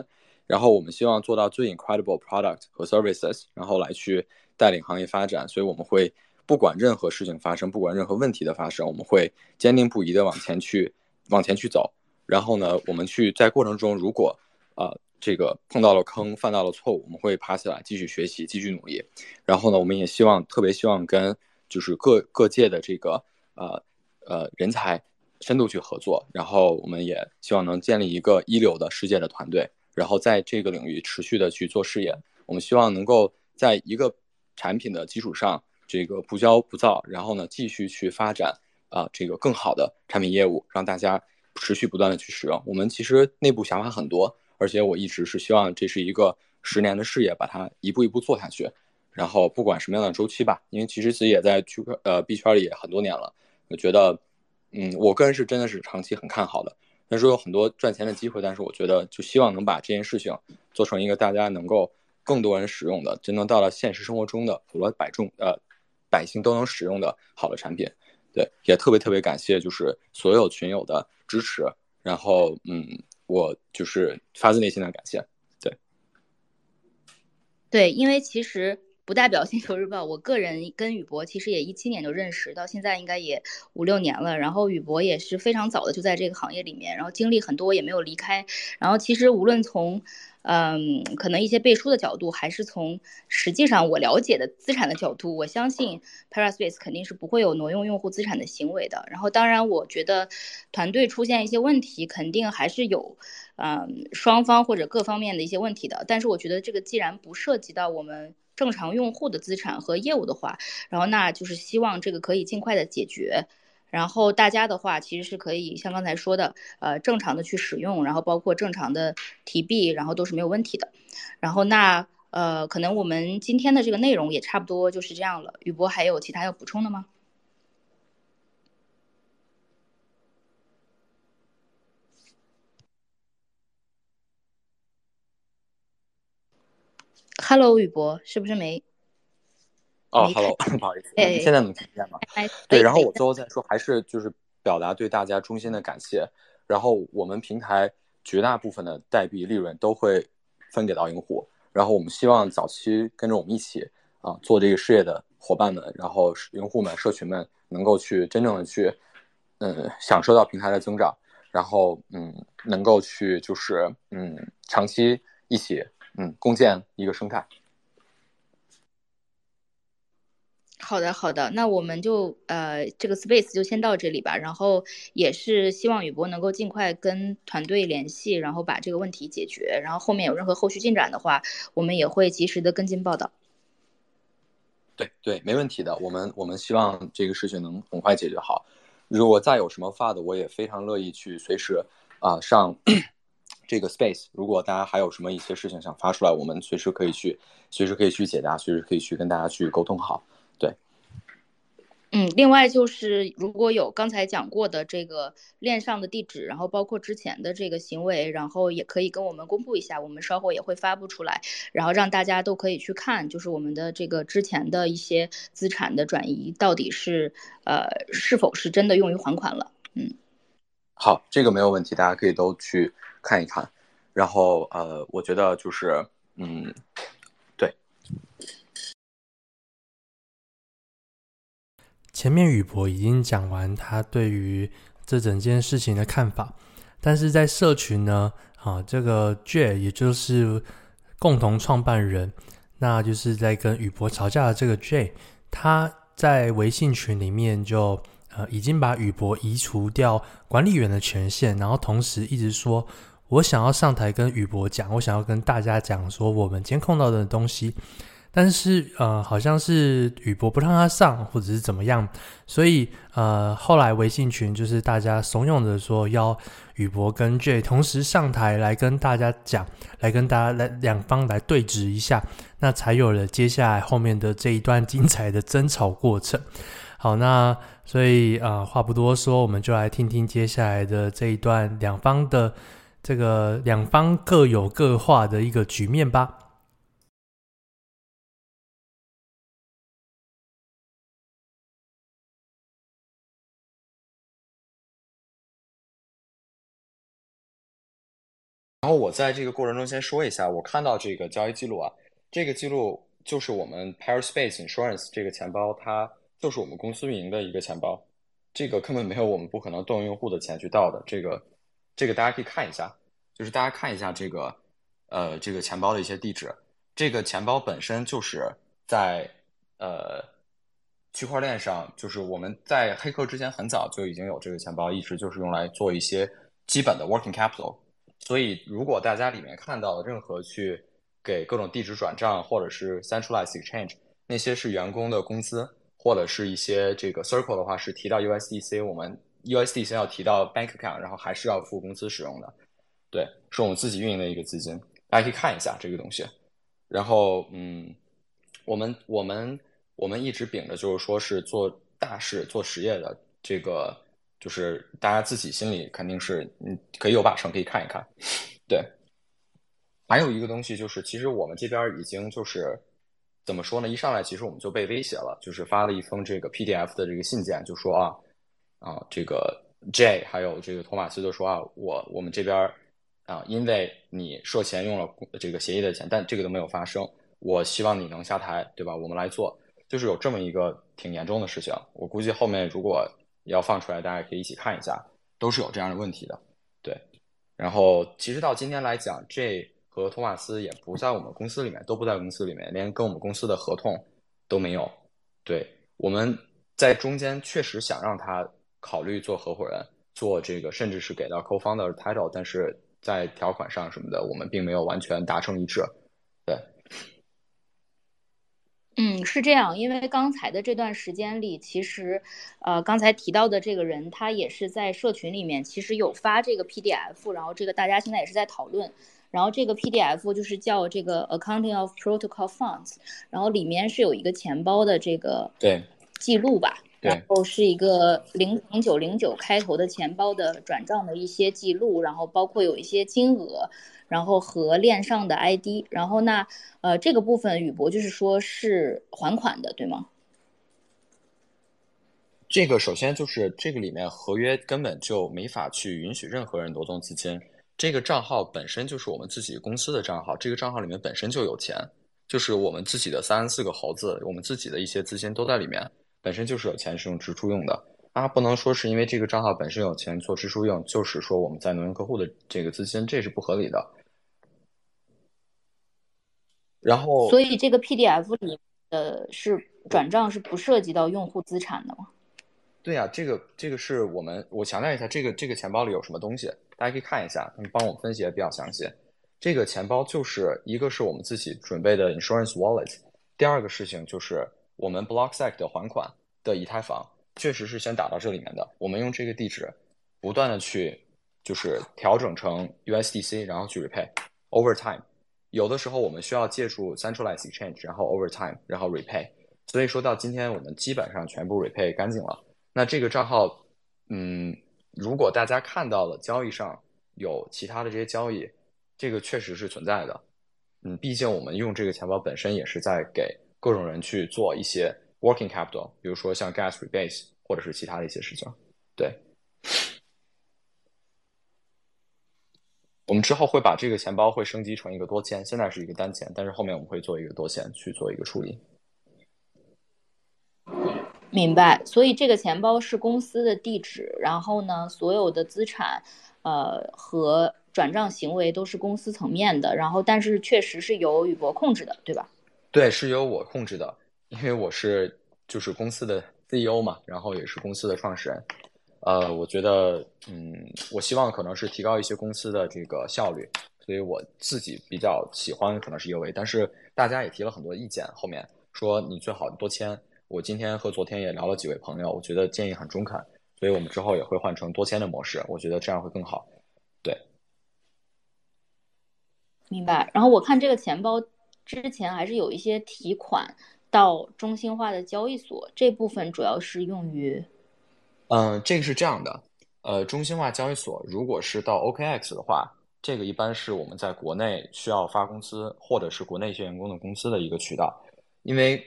然后我们希望做到最 incredible product 和 services，然后来去带领行业发展。所以我们会不管任何事情发生，不管任何问题的发生，我们会坚定不移的往前去往前去走。然后呢，我们去在过程中，如果呃这个碰到了坑，犯到了错误，我们会爬起来继续学习，继续努力。然后呢，我们也希望，特别希望跟就是各各界的这个呃呃人才深度去合作。然后我们也希望能建立一个一流的世界的团队，然后在这个领域持续的去做事业。我们希望能够在一个产品的基础上，这个不骄不躁，然后呢继续去发展啊、这个更好的产品业务，让大家持续不断的去使用。我们其实内部想法很多。而且我一直是希望这是一个十年的事业，把它一步一步做下去。然后不管什么样的周期吧，因为其实自己也在区块呃币圈里也很多年了，我觉得，嗯，我个人是真的是长期很看好的。那时候有很多赚钱的机会，但是我觉得就希望能把这件事情做成一个大家能够更多人使用的，真正到了现实生活中的普罗百众呃百姓都能使用的好的产品。对，也特别特别感谢就是所有群友的支持。然后嗯。我就是发自内心的感谢，对，对，因为其实不代表星球日报，我个人跟宇博其实也一七年就认识，到现在应该也五六年了。然后宇博也是非常早的就在这个行业里面，然后经历很多也没有离开。然后其实无论从嗯，可能一些背书的角度，还是从实际上我了解的资产的角度，我相信 Paraspace 肯定是不会有挪用用户资产的行为的。然后，当然，我觉得团队出现一些问题，肯定还是有，嗯，双方或者各方面的一些问题的。但是，我觉得这个既然不涉及到我们正常用户的资产和业务的话，然后那就是希望这个可以尽快的解决。然后大家的话，其实是可以像刚才说的，呃，正常的去使用，然后包括正常的提币，然后都是没有问题的。然后那呃，可能我们今天的这个内容也差不多就是这样了。宇博还有其他要补充的吗？Hello，宇博，是不是没？哦，Hello，不好意思，哎，现在能听见吗？哎，对，然后我最后再说，还是就是表达对大家衷心的感谢。然后我们平台绝大部分的代币利润都会分给到用户。然后我们希望早期跟着我们一起啊做这个事业的伙伴们，然后用户们、社群们能够去真正的去嗯享受到平台的增长，然后嗯能够去就是嗯长期一起嗯共建一个生态。好的，好的，那我们就呃，这个 space 就先到这里吧。然后也是希望宇博能够尽快跟团队联系，然后把这个问题解决。然后后面有任何后续进展的话，我们也会及时的跟进报道。对对，没问题的。我们我们希望这个事情能很快解决好。如果再有什么发的，我也非常乐意去随时啊、上 这个 space。如果大家还有什么一些事情想发出来，我们随时可以去，随时可以去解答，随时可以去跟大家去沟通好。嗯，另外就是如果有刚才讲过的这个链上的地址，然后包括之前的这个行为，然后也可以跟我们公布一下，我们稍后也会发布出来，然后让大家都可以去看，就是我们的这个之前的一些资产的转移到底是呃是否是真的用于还款了。嗯，好，这个没有问题，大家可以都去看一看，然后呃，我觉得就是嗯。前面宇博已经讲完他对于这整件事情的看法，但是在社群呢，啊，这个 J 也就是共同创办人，那就是在跟宇博吵架的这个 J，他在微信群里面就呃已经把宇博移除掉管理员的权限，然后同时一直说，我想要上台跟宇博讲，我想要跟大家讲说我们监控到的东西。但是呃，好像是宇博不让他上，或者是怎么样，所以呃，后来微信群就是大家怂恿着说要宇博跟 J 同时上台来跟大家讲，来跟大家来两方来对峙一下，那才有了接下来后面的这一段精彩的争吵过程。好，那所以啊，呃，话不多说，我们就来听听接下来的这一段两方的这个两方各有各话的一个局面吧。然后我在这个过程中先说一下，我看到这个交易记录啊，这个记录就是我们 Paraspace Insurance 这个钱包，它就是我们公司运营的一个钱包，这个根本没有我们不可能动用户的钱去盗的，这个这个大家可以看一下，就是大家看一下这个呃这个钱包的一些地址。这个钱包本身就是在呃区块链上，就是我们在黑客之前很早就已经有这个钱包，一直就是用来做一些基本的 working capital。所以如果大家里面看到的任何去给各种地址转账或者是 centralized exchange，那些是员工的工资，或者是一些这个 circle 的话是提到 USDC，我们 USDC 要提到 bank account，然后还是要付工资使用的。对，是我们自己运营的一个资金，大家可以看一下这个东西。然后，嗯，我们我们我们一直秉着就是说是做大事、做实业的这个，就是大家自己心里肯定是，嗯，可以有把秤，可以看一看。对，还有一个东西就是，其实我们这边已经就是怎么说呢？一上来其实我们就被威胁了，就是发了一封这个 PDF 的这个信件，就说啊啊，这个 J 还有这个托马斯就说啊，我我们这边。啊，因为你涉嫌用了这个协议的钱，但这个都没有发生。我希望你能下台，对吧？我们来做，就是有这么一个挺严重的事情。我估计后面如果要放出来，大家可以一起看一下，都是有这样的问题的。对，然后其实到今天来讲，J 和托马斯也不在我们公司里面，都不在公司里面，连跟我们公司的合同都没有。对，我们在中间确实想让他考虑做合伙人，做这个，甚至是给到 co-founder title，但是。在条款上什么的，我们并没有完全达成一致。对，嗯，是这样。因为刚才的这段时间里，其实，呃，刚才提到的这个人，他也是在社群里面，其实有发这个 PDF，然后这个大家现在也是在讨论。然后这个 PDF 就是叫这个 Accounting of Protocol Funds，然后里面是有一个钱包的这个对记录吧。然后是一个零零九零九开头的钱包的转账的一些记录，然后包括有一些金额，然后和链上的 ID，然后那呃这个部分宇博就是说是还款的，对吗？这个首先就是这个里面合约根本就没法去允许任何人挪动资金，这个账号本身就是我们自己公司的账号，这个账号里面本身就有钱，就是我们自己的三十四个猴子，我们自己的一些资金都在里面。本身就是有钱是用支出用的，啊，不能说是因为这个账号本身有钱做支出用，就是说我们在挪用客户的这个资金，这是不合理的。然后，所以这个 PDF 里的是转账是不涉及到用户资产的吗？对呀、啊，这个这个是我们我强调一下，这个这个钱包里有什么东西，大家可以看一下，他们帮我分析的比较详细。这个钱包就是一个是我们自己准备的 Insurance Wallet，第二个事情就是。我们 Blockstack 的还款的以太坊确实是先打到这里面的。我们用这个地址不断的去就是调整成 USDC，然后去 repay over time。有的时候我们需要借助 centralized exchange，然后 over time，然后 repay。所以说到今天我们基本上全部 repay 干净了。那这个账号，嗯，如果大家看到了交易上有其他的这些交易，这个确实是存在的。嗯，毕竟我们用这个钱包本身也是在给。各种人去做一些 working capital，比如说像 gas rebate 或者是其他的一些事情。对，我们之后会把这个钱包会升级成一个多签，现在是一个单签，但是后面我们会做一个多签去做一个处理。明白，所以这个钱包是公司的地址，然后呢，所有的资产，呃和转账行为都是公司层面的，然后但是确实是由宇博控制的，对吧？对，是由我控制的，因为我是就是公司的 CEO 嘛，然后也是公司的创始人。呃，我觉得，嗯，我希望可能是提高一些公司的这个效率，所以我自己比较喜欢可能是 UA，但是大家也提了很多意见，后面说你最好多签。我今天和昨天也聊了几位朋友，我觉得建议很中肯，所以我们之后也会换成多签的模式，我觉得这样会更好。对，明白。然后我看这个钱包。之前还是有一些提款到中心化的交易所，这部分主要是用于，嗯，这个是这样的，呃，中心化交易所如果是到 OKX 的话，这个一般是我们在国内需要发工资或者是国内一些员工的工资的一个渠道，因为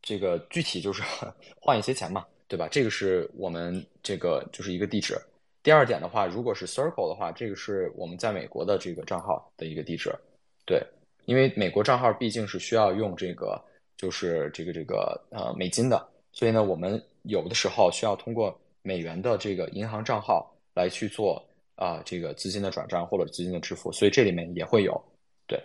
这个具体就是 换一些钱嘛，对吧？这个是我们这个就是一个地址。第二点的话，如果是 Circle 的话，这个是我们在美国的这个账号的一个地址，对。因为美国账号毕竟是需要用这个，就是这个这个呃美金的，所以呢，我们有的时候需要通过美元的这个银行账号来去做啊这个资金的转账或者资金的支付，所以这里面也会有对。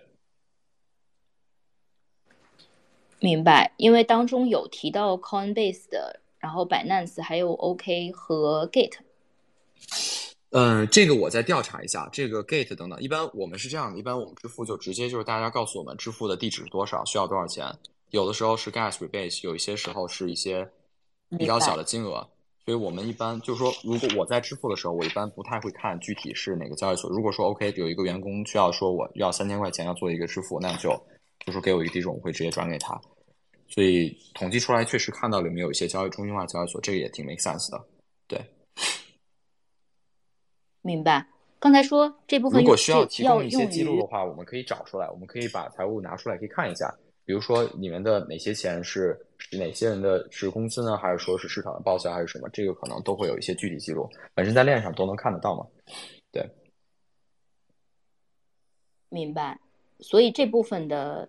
明白，因为当中有提到 Coinbase 的，然后 Binance 还有 OK 和 Gate。嗯，这个我再调查一下，这个 Gate 等等，一般我们是这样的，一般我们支付就直接就是大家告诉我们支付的地址是多少，需要多少钱。有的时候是 Gas Rebate，有一些时候是一些比较小的金额，所以我们一般就是说，如果我在支付的时候，我一般不太会看具体是哪个交易所。如果说 OK 有一个员工需要说我要三千块钱要做一个支付，那就就说给我一个地址，我会直接转给他。所以统计出来确实看到里面有一些交易中心化交易所，这个也挺 make sense 的，对。明白。刚才说这部分如果需要提供一些记录的话，我们可以找出来，我们可以把财务拿出来可以看一下。比如说你们的哪些钱是哪些人的是工资呢？还是说是市场的报销还是什么？这个可能都会有一些具体记录，本身在链上都能看得到嘛。对。明白。所以这部分的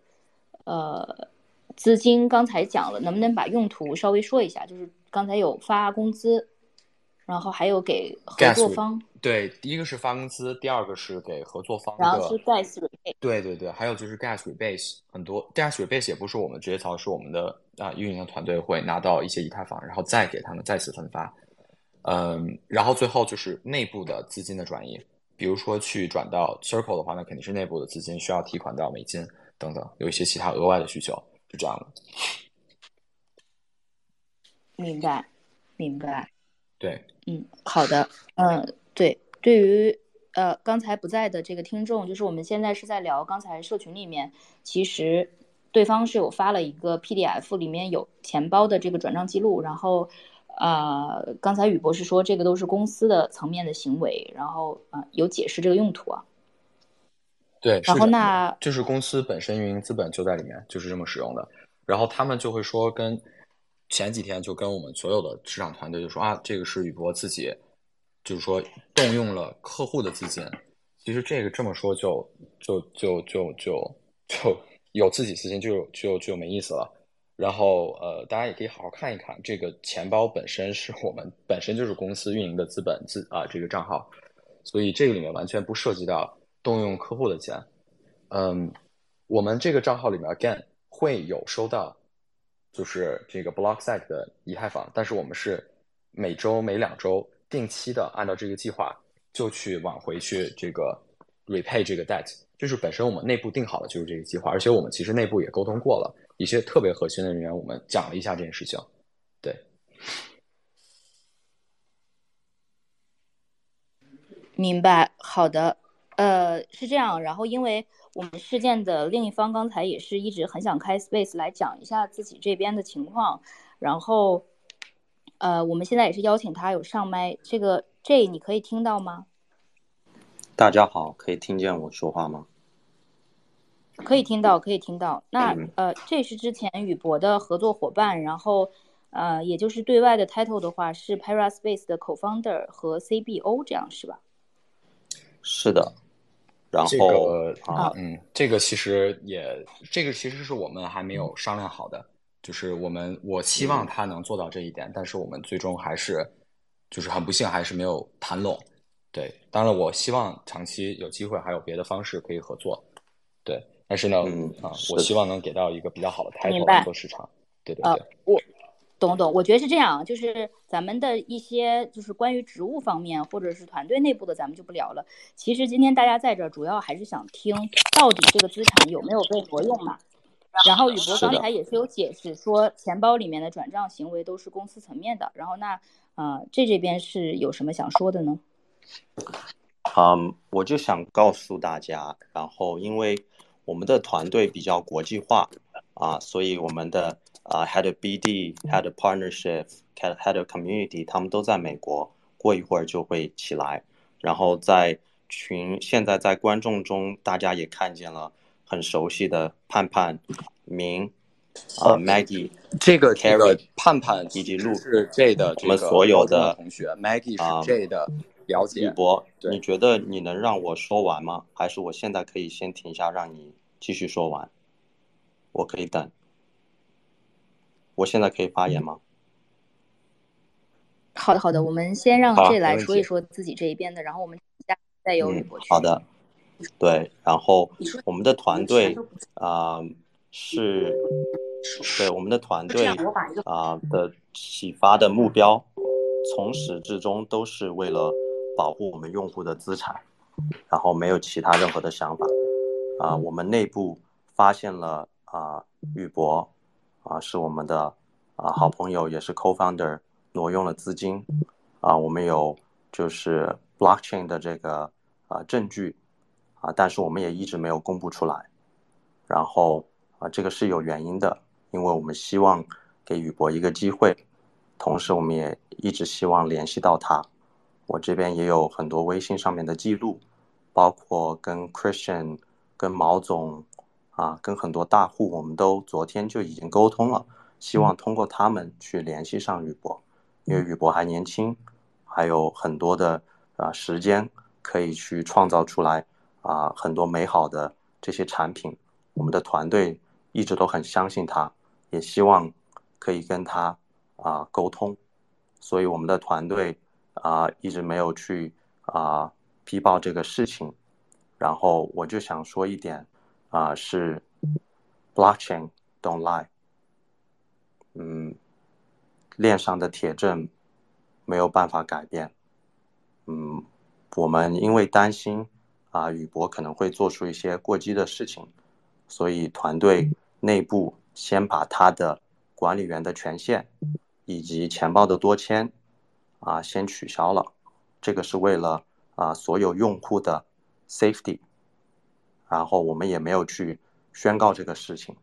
呃资金刚才讲了，能不能把用途稍微说一下？就是刚才有发工资。然后还有给合作方，对，第一个是发工资，第二个是给合作方的，然后是 gas rebate，对对对，还有就是 gas rebate，很多 gas rebate 也不是我们直接操作，是我们的啊运营的团队会拿到一些以太坊，然后再给他们再次分发，嗯，然后最后就是内部的资金的转移，比如说去转到 Circle 的话，那肯定是内部的资金需要提款到美金等等，有一些其他额外的需求，就这样的。明白，明白。对，嗯，好的，嗯，对，对于呃刚才不在的这个听众，就是我们现在是在聊刚才社群里面，其实对方是有发了一个 PDF，里面有钱包的这个转账记录，然后呃刚才宇博士说这个都是公司的层面的行为，然后啊、呃、有解释这个用途啊。对，然后那就是公司本身运营资本就在里面，就是这么使用的，然后他们就会说跟。前几天就跟我们所有的市场团队就说啊，这个是宇博自己，就是说动用了客户的资金。其实这个这么说就就就就就就有自己资金就就就没意思了。然后呃，大家也可以好好看一看，这个钱包本身是我们本身就是公司运营的资本资啊这个账号，所以这个里面完全不涉及到动用客户的钱。嗯，我们这个账号里面 again 会有收到。就是这个 Blocksite 的以太坊，但是我们是每周每两周定期的按照这个计划就去往回去这个 repay 这个 debt，就是本身我们内部定好的就是这个计划，而且我们其实内部也沟通过了一些特别核心的人员，我们讲了一下这件事情。对，明白，好的，呃，是这样，然后因为。我们事件的另一方刚才也是一直很想开 space 来讲一下自己这边的情况，然后，呃，我们现在也是邀请他有上麦，这个 J 你可以听到吗？大家好，可以听见我说话吗？可以听到，可以听到。那呃，这是之前宇博的合作伙伴，然后呃，也就是对外的 title 的话是 Paraspace 的 co-founder 和 CBO，这样是吧？是的。然后，这个啊，嗯，这个其实也，这个其实是我们还没有商量好的，就是我们我希望他能做到这一点，嗯、但是我们最终还是，就是很不幸还是没有谈拢。对，当然我希望长期有机会还有别的方式可以合作。对，但是呢，嗯啊，我希望能给到一个比较好的态度来做市场。对对对，呃、我。懂懂，我觉得是这样，就是咱们的一些就是关于职务方面或者是团队内部的，咱们就不聊了。其实今天大家在这儿主要还是想听到底这个资产有没有被挪用嘛。然后宇博刚才也是有解释说，钱包里面的转账行为都是公司层面的。然后那呃这这边是有什么想说的呢？嗯，我就想告诉大家，然后因为我们的团队比较国际化啊，所以我们的。啊、uh,，Head of BD，Head of Partnership，Head of Community，他们都在美国，过一会儿就会起来。然后在群，现在在观众中，大家也看见了很熟悉的盼盼、明啊、uh, Maggie，这个 Carry 盼盼以及陆是 J 的我们所有的同学，Maggie 是 J 的了解。宇博，你觉得你能让我说完吗？还是我现在可以先停下，让你继续说完？我可以等。我现在可以发言吗？好的，好的，我们先让这来说一说自己这一边的，然后我们再由宇博去。好的，对，然后我们的团队啊、呃、是对我们的团队啊、呃、的启发的目标，从始至终都是为了保护我们用户的资产，然后没有其他任何的想法。啊、呃，我们内部发现了啊，宇、呃、博啊、呃、是我们的啊、呃、好朋友，也是 co-founder 挪用了资金啊、呃，我们有就是 blockchain 的这个啊、呃、证据啊、呃，但是我们也一直没有公布出来。然后啊、呃，这个是有原因的，因为我们希望给宇博一个机会，同时我们也一直希望联系到他。我这边也有很多微信上面的记录，包括跟 Christian。跟毛总啊，跟很多大户，我们都昨天就已经沟通了，希望通过他们去联系上宇博，因为宇博还年轻，还有很多的啊时间可以去创造出来啊很多美好的这些产品。我们的团队一直都很相信他，也希望可以跟他啊沟通，所以我们的团队啊一直没有去啊批报这个事情。然后我就想说一点，啊、是 blockchain don't lie，嗯，链上的铁证没有办法改变，嗯，我们因为担心啊、呃，宇博可能会做出一些过激的事情，所以团队内部先把他的管理员的权限以及钱包的多签啊、先取消了，这个是为了啊、所有用户的。Safety，然后我们也没有去宣告这个事情，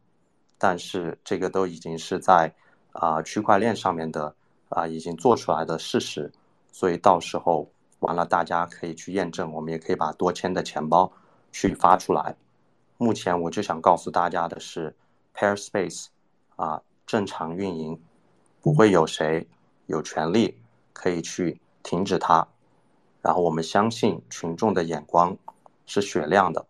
但是这个都已经是在啊、区块链上面的啊、已经做出来的事实，所以到时候完了大家可以去验证，我们也可以把多签的钱包去发出来。目前我就想告诉大家的是，Pairspace 啊正常运营，不会有谁有权利可以去停止它，然后我们相信群众的眼光。是雪亮的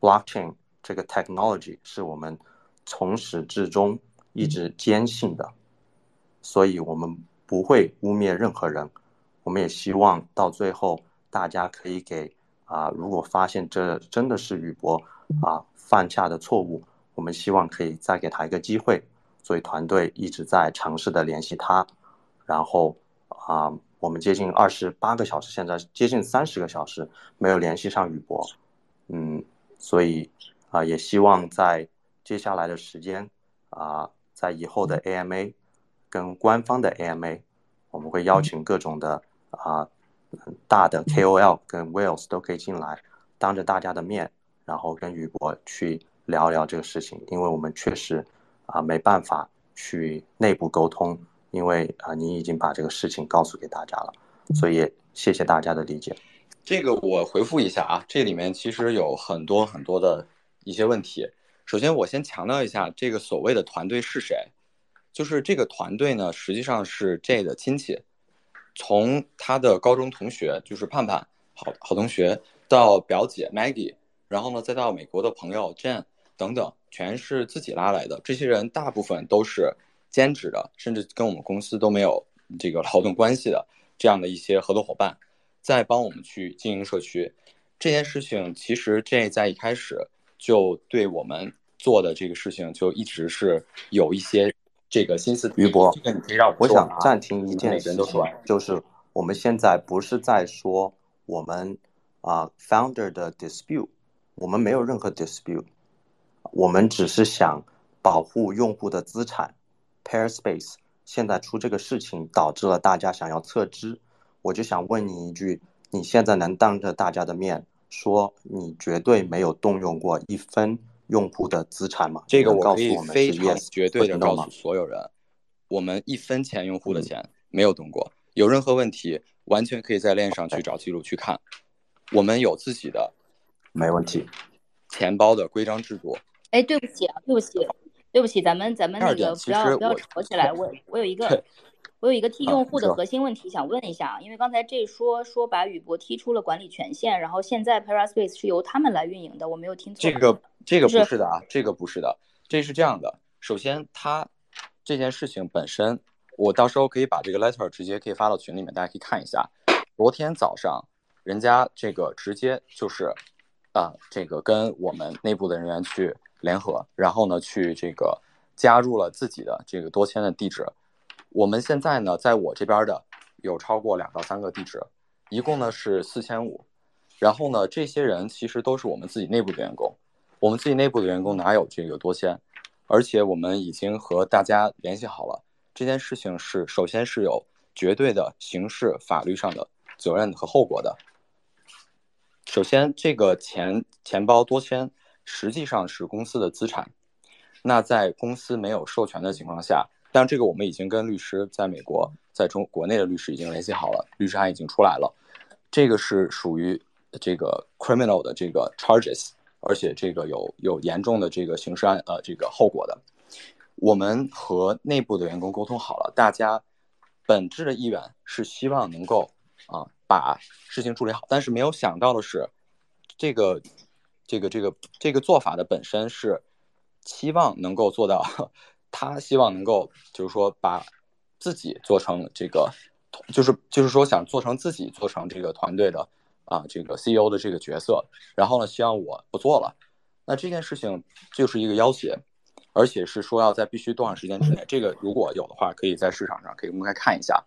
，blockchain 这个 technology 是我们从始至终一直坚信的，所以我们不会污蔑任何人。我们也希望到最后大家可以给啊，如果发现这真的是宇博啊犯下的错误，我们希望可以再给他一个机会。所以团队一直在尝试的联系他，然后啊。我们接近二十八个小时，现在接近三十个小时没有联系上宇博，嗯，所以啊、呃，也希望在接下来的时间啊、呃，在以后的 AMA 跟官方的 AMA，我们会邀请各种的啊、呃、大的 KOL 跟 Whales 都可以进来，当着大家的面，然后跟宇博去聊聊这个事情，因为我们确实啊、呃、没办法去内部沟通。因为啊，你已经把这个事情告诉给大家了，所以谢谢大家的理解。这个我回复一下啊，这里面其实有很多很多的一些问题。首先，我先强调一下，这个所谓的团队是谁？就是这个团队呢，实际上是 J 的亲戚，从他的高中同学就是盼盼，好好同学，到表姐 Maggie，然后呢，再到美国的朋友 Jen 等等，全是自己拉来的。这些人大部分都是。兼职的，甚至跟我们公司都没有这个劳动关系的这样的一些合作伙伴，在帮我们去经营社区这件事情，其实这在一开始就对我们做的这个事情就一直是有一些这个心思。于博，这个你可以让我，我想暂停一件事情，就是我们现在不是在说我们啊、uh, founder 的 dispute，我们没有任何 dispute，我们只是想保护用户的资产。Pairspace 现在出这个事情，导致了大家想要撤资。我就想问你一句：你现在能当着大家的面说你绝对没有动用过一分用户的资产吗？这个我可以非常绝对的告诉所有人，我们一分钱用户的钱没有动过。有任何问题，完全可以在链上去找记录去看。我们有自己的，没问题。钱包的规章制度。哎，对不起啊，对不起。对不起，咱们咱们那个不要不要吵起来。我我有一个 我有一个替用户的核心问题想问一下，啊因为刚才这说说把宇博踢出了管理权限，然后现在 Paraspace 是由他们来运营的，我没有听错。这个这个不是的啊，这个不是的，这是这样的。首先，他这件事情本身，我到时候可以把这个 letter 直接可以发到群里面，大家可以看一下。昨天早上，人家这个直接就是啊，这个跟我们内部的人员去。联合，然后呢，去这个加入了自己的这个多签的地址。我们现在呢，在我这边的有超过两到三个地址，一共呢是四千五。然后呢，这些人其实都是我们自己内部的员工。我们自己内部的员工哪有这个多签？而且我们已经和大家联系好了，这件事情是首先是有绝对的刑事法律上的责任和后果的。首先，这个钱钱包多签实际上是公司的资产。那在公司没有授权的情况下，但这个我们已经跟律师在美国，在中国内的律师已经联系好了，律师函已经出来了。这个是属于。这个 criminal 的这个 charges，而且这个有有严重的这个刑事案呃这个后果的，我们和内部的员工沟通好了，大家本质的意愿是希望能够啊把事情处理好，但是没有想到的是，这个这个这个这个做法的本身是期望能够做到，他希望能够就是说把自己做成这个，就是就是说想做成自己做成这个团队的。啊，这个 CEO 的这个角色，然后呢，希望我不做了。那这件事情就是一个要挟，而且是说要在必须多长时间之内。这个如果有的话，可以在市场上可以公开看一下。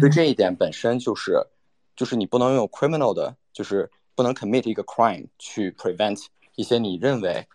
所以这一点本身就是，就是你不能用 criminal 的，就是不能 commit 一个 crime 去 prevent 一些你认为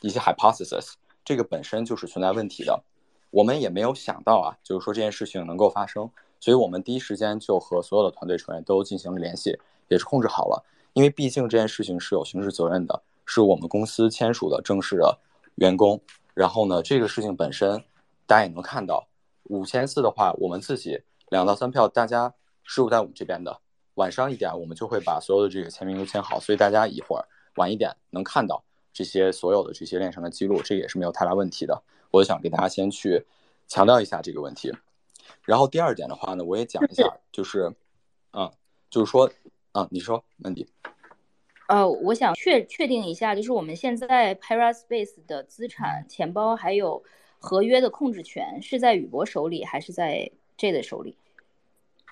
一些 hypothesis，这个本身就是存在问题的。我们也没有想到啊，就是说这件事情能够发生，所以我们第一时间就和所有的团队成员都进行了联系。也是控制好了，因为毕竟这件事情是有刑事责任的，是我们公司签署的正式的员工。然后呢，这个事情本身大家也能看到，五千四的话，我们自己两到三票，大家事务在我们这边的。晚上一点，我们就会把所有的这个签名都签好，所以大家一会儿晚一点能看到这些所有的这些链上的记录，这也是没有太大问题的。我想给大家先去强调一下这个问题。然后第二点的话呢，我也讲一下，就是，嗯，就是说。啊，你说，曼迪。呃，我想确确定一下，就是我们现在 Paraspace 的资产、钱包还有合约的控制权是在宇博手里，还是在 J 的手里？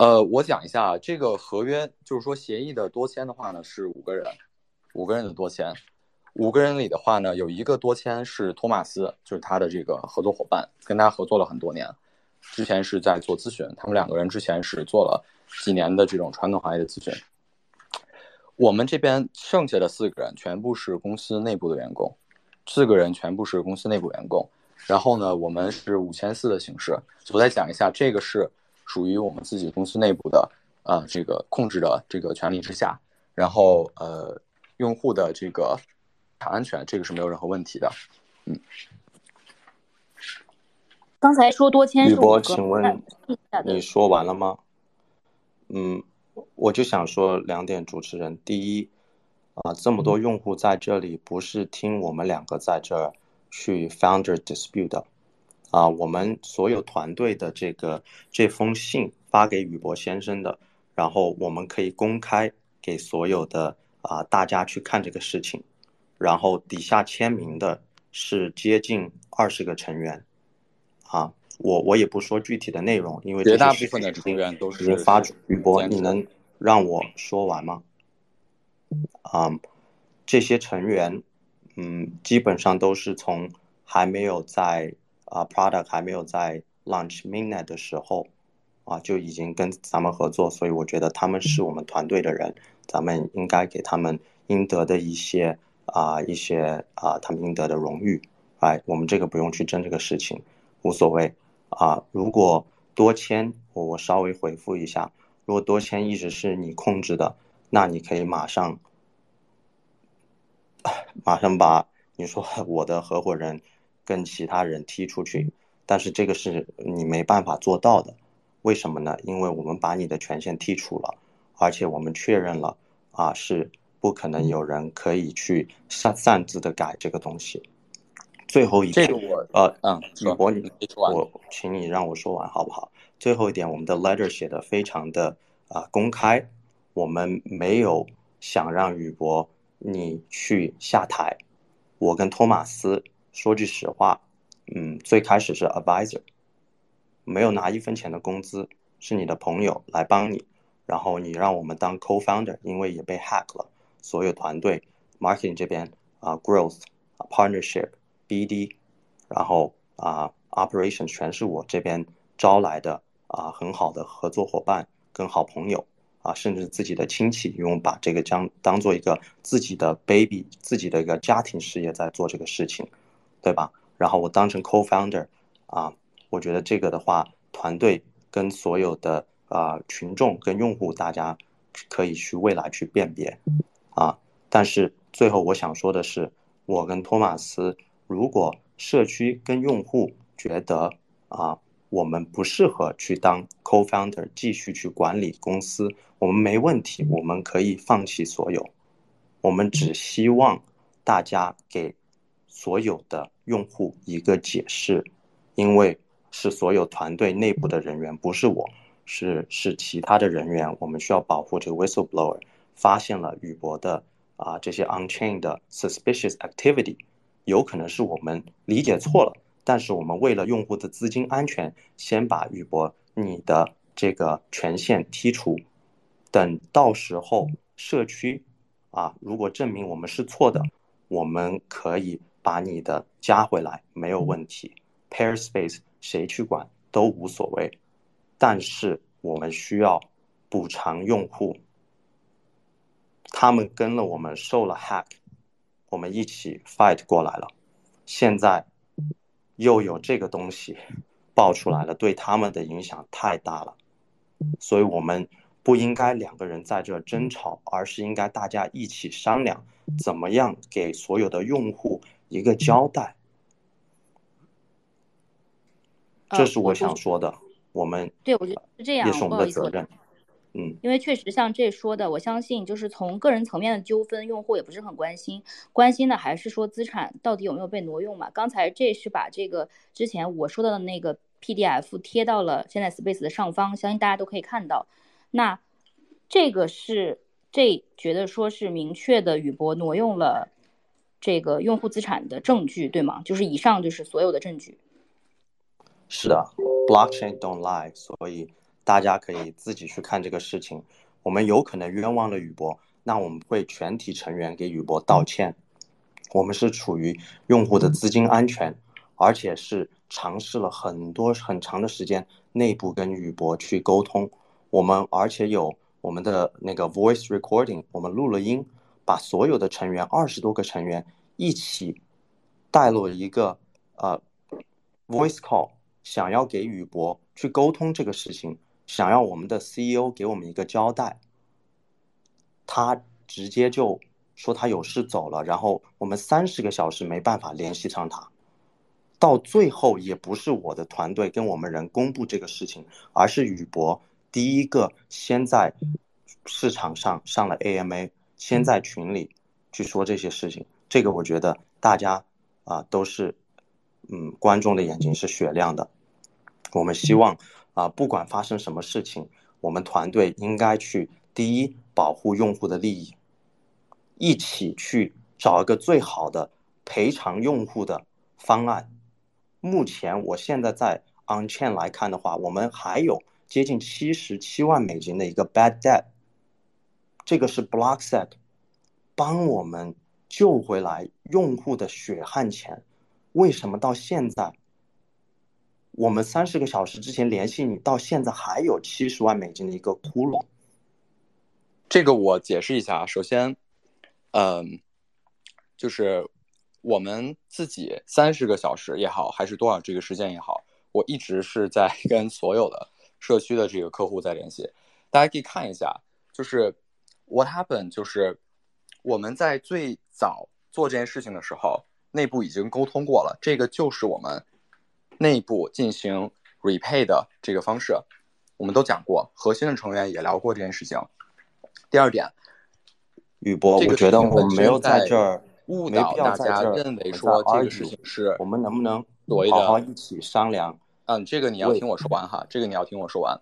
呃，我讲一下，这个合约就是说协议的多签的话呢，是五个人，五个人的多签，五个人里的话呢，有一个多签是托马斯，就是他的这个合作伙伴，跟他合作了很多年，之前是在做咨询，他们两个人之前是做了几年的这种传统行业的咨询。我们这边剩下的四个人全部是公司内部的员工，四个人全部是公司内部员工。然后呢，我们是五千四的形式。我再讲一下，这个是属于我们自己公司内部的，呃，这个控制的这个权利之下。然后呃，用户的这个安全，这个是没有任何问题的。嗯。刚才说多签是宇博，请问你说完了吗？嗯。我就想说两点，主持人，第一，啊，这么多用户在这里，不是听我们两个在这儿去 founder dispute 的，啊，我们所有团队的这个这封信发给宇博先生的，然后我们可以公开给所有的啊大家去看这个事情，然后底下签名的是接近二十个成员，啊。我我也不说具体的内容，因为绝大部分的成员都是发主。宇博，你能让我说完吗？啊、um,，这些成员，嗯，基本上都是从还没有在啊、uh, product 还没有在 launch mainnet 的时候啊就已经跟咱们合作，所以我觉得他们是我们团队的人，咱们应该给他们应得的一些啊、一些啊、他们应得的荣誉。哎，我们这个不用去争这个事情，无所谓。啊，如果多签，我我稍微回复一下。如果多签一直是你控制的，那你可以马上，马上把你说我的合伙人跟其他人踢出去。但是这个是你没办法做到的，为什么呢？因为我们把你的权限剔除了，而且我们确认了啊，是不可能有人可以去擅擅自的改这个东西。最后一点，这个我呃嗯，宇博你我请你让我说完好不好？最后一点，我们的 letter 写的非常的啊、呃、公开，我们没有想让宇博你去下台。我跟托马斯说句实话，嗯，最开始是 advisor，没有拿一分钱的工资，是你的朋友来帮你，然后你让我们当 co-founder，因为也被 hack 了，所有团队 marketing 这边啊、，growth，partnership，BD，然后啊，operation 全是我这边招来的啊，很好的合作伙伴跟好朋友啊，甚至自己的亲戚，因为我把这个将当做一个自己的 baby，自己的一个家庭事业在做这个事情，对吧？然后我当成 co-founder 啊，我觉得这个的话，团队跟所有的啊群众跟用户，大家可以去未来去辨别啊。但是最后我想说的是，我跟托马斯，如果社区跟用户觉得啊，我们不适合去当 co-founder，继续去管理公司，我们没问题，我们可以放弃所有。我们只希望大家给所有的用户一个解释，因为是所有团队内部的人员，不是我，是是其他的人员，我们需要保护这个 whistleblower 发现了宇博的啊这些 on-chain 的 suspicious activity。有可能是我们理解错了，但是我们为了用户的资金安全，先把宇博你的这个权限剔除，等到时候社区啊，如果证明我们是错的，我们可以把你的加回来，没有问题。Pairspace 谁去管都无所谓，但是我们需要补偿用户，他们跟了我们受了 hack。我们一起 fight 过来了，现在又有这个东西爆出来了，对他们的影响太大了，所以我们不应该两个人在这争吵，而是应该大家一起商量，怎么样给所有的用户一个交代。这是我想说的，我们对，我觉得是这样，也是我们的责任。嗯，因为确实像这说的，我相信就是从个人层面的纠纷，用户也不是很关心，关心的还是说资产到底有没有被挪用嘛。刚才这是把这个之前我说到的那个 PDF 贴到了现在 Space 的上方，相信大家都可以看到。那这个是这觉得说是明确的，宇博挪用了这个用户资产的证据，对吗？就是以上就是所有的证据。是的，Blockchain don't lie，所以。大家可以自己去看这个事情，我们有可能冤枉了宇博，那我们会全体成员给宇博道歉。我们是处于用户的资金安全，而且是尝试了很多很长的时间，内部跟宇博去沟通。我们而且有我们的那个 voice recording，我们录了音，把所有的成员二十多个成员一起带入一个呃 voice call，想要给宇博去沟通这个事情。想要我们的 CEO 给我们一个交代，他直接就说他有事走了，然后我们三十个小时没办法联系上他，到最后也不是我的团队跟我们人公布这个事情，而是宇博第一个先在市场上上了 AMA，先在群里去说这些事情，这个我觉得大家啊都是，嗯，观众的眼睛是雪亮的，我们希望。啊，不管发生什么事情，我们团队应该去第一保护用户的利益，一起去找一个最好的赔偿用户的方案。目前我现在在 on-chain 来看的话，我们还有接近七十七万美金的一个 bad debt，这个是 BlockSec 帮我们救回来用户的血汗钱，为什么到现在？我们三十个小时之前联系你，到现在还有七十万美金的一个窟窿。这个我解释一下啊，首先，嗯，就是我们自己三十个小时也好，还是多少这个时间也好，我一直是在 跟所有的社区的这个客户在联系。大家可以看一下，就是 What happened，就是我们在最早做这件事情的时候，内部已经沟通过了，这个就是我们。内部进行 repay 的这个方式，我们都讲过，核心的成员也聊过这件事情。第二点，宇博，我觉得我们没有在这儿误导大家，认为说这个事情是我们能不能 好好一起商量？嗯，这个你要听我说完哈，这个你要听我说完，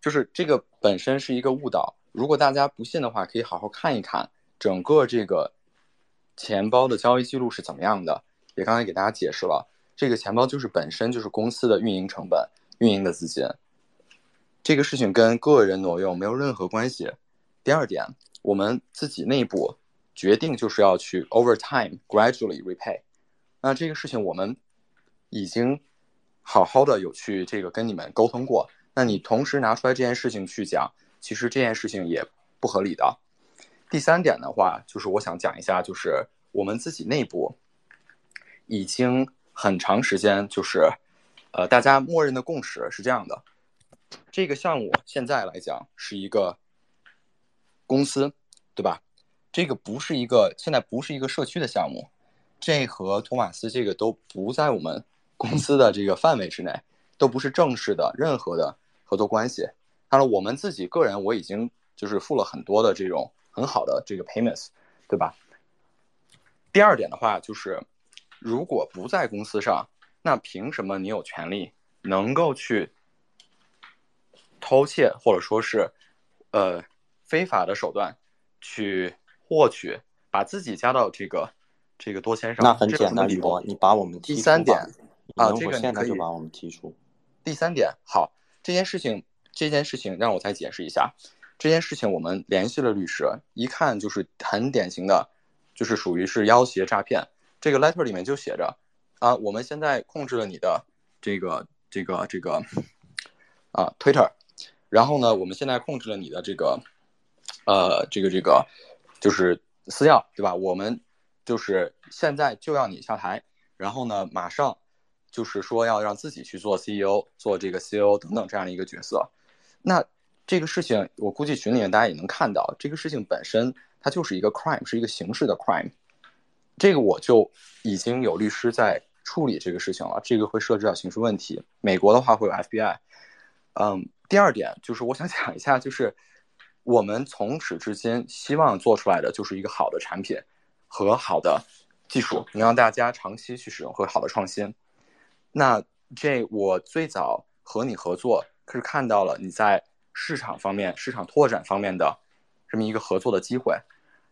就是这个本身是一个误导。如果大家不信的话，可以好好看一看整个这个钱包的交易记录是怎么样的，也刚才给大家解释了。这个钱包就是本身就是公司的运营成本、运营的资金，这个事情跟个人挪用没有任何关系。第二点，我们自己内部决定就是要去 over time gradually repay，那这个事情我们已经好好的有去这个跟你们沟通过，那你同时拿出来这件事情去讲，其实这件事情也不合理的。第三点的话，就是我想讲一下，就是我们自己内部已经很长时间，就是呃，大家默认的共识是这样的：这个项目现在来讲是一个公司，对吧？这个不是一个现在不是一个社区的项目，这和托马斯这个都不在我们 公司的这个范围之内，都不是正式的任何的合作关系。当然，我们自己个人我已经就是付了很多的这种。很好的这个 payments，对吧？第二点的话就是，如果不在公司上，那凭什么你有权利能够去偷窃或者说是呃非法的手段去获取，把自己加到这个这个多签上？那很简单，李博，你把我们第三点啊，这个现在就把我们提出。第三点，好，这件事情这件事情让我再解释一下。这件事情我们联系了律师，一看就是很典型的，就是属于是要挟诈骗。这个 letter 里面就写着，啊，我们现在控制了你的这个这个这个啊 Twitter，然后呢，我们现在控制了你的这个呃这个这个就是私钥，对吧？我们就是现在就要你下台，然后呢，马上就是说要让自己去做 CEO，做这个 CEO 等等这样的一个角色，那。这个事情，我估计群里面大家也能看到，这个事情本身它就是一个 crime，是一个刑事的 crime。这个我就已经有律师在处理这个事情了，这个会涉及到刑事问题。美国的话会有 FBI。嗯，第二点就是我想讲一下，就是我们从始至今希望做出来的就是一个好的产品和好的技术，能让大家长期去使用和好的创新。那这我最早和你合作，可是看到了你在。市场方面、市场拓展方面的这么一个合作的机会，